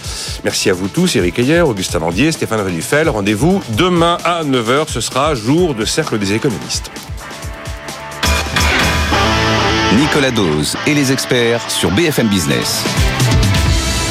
Merci à vous tous, Eric Ayer, Augustin Landier, Stéphane Redufel. Rendez-vous demain à 9h. Ce sera jour de cercle des économistes. Nicolas Dose et les experts sur BFM Business.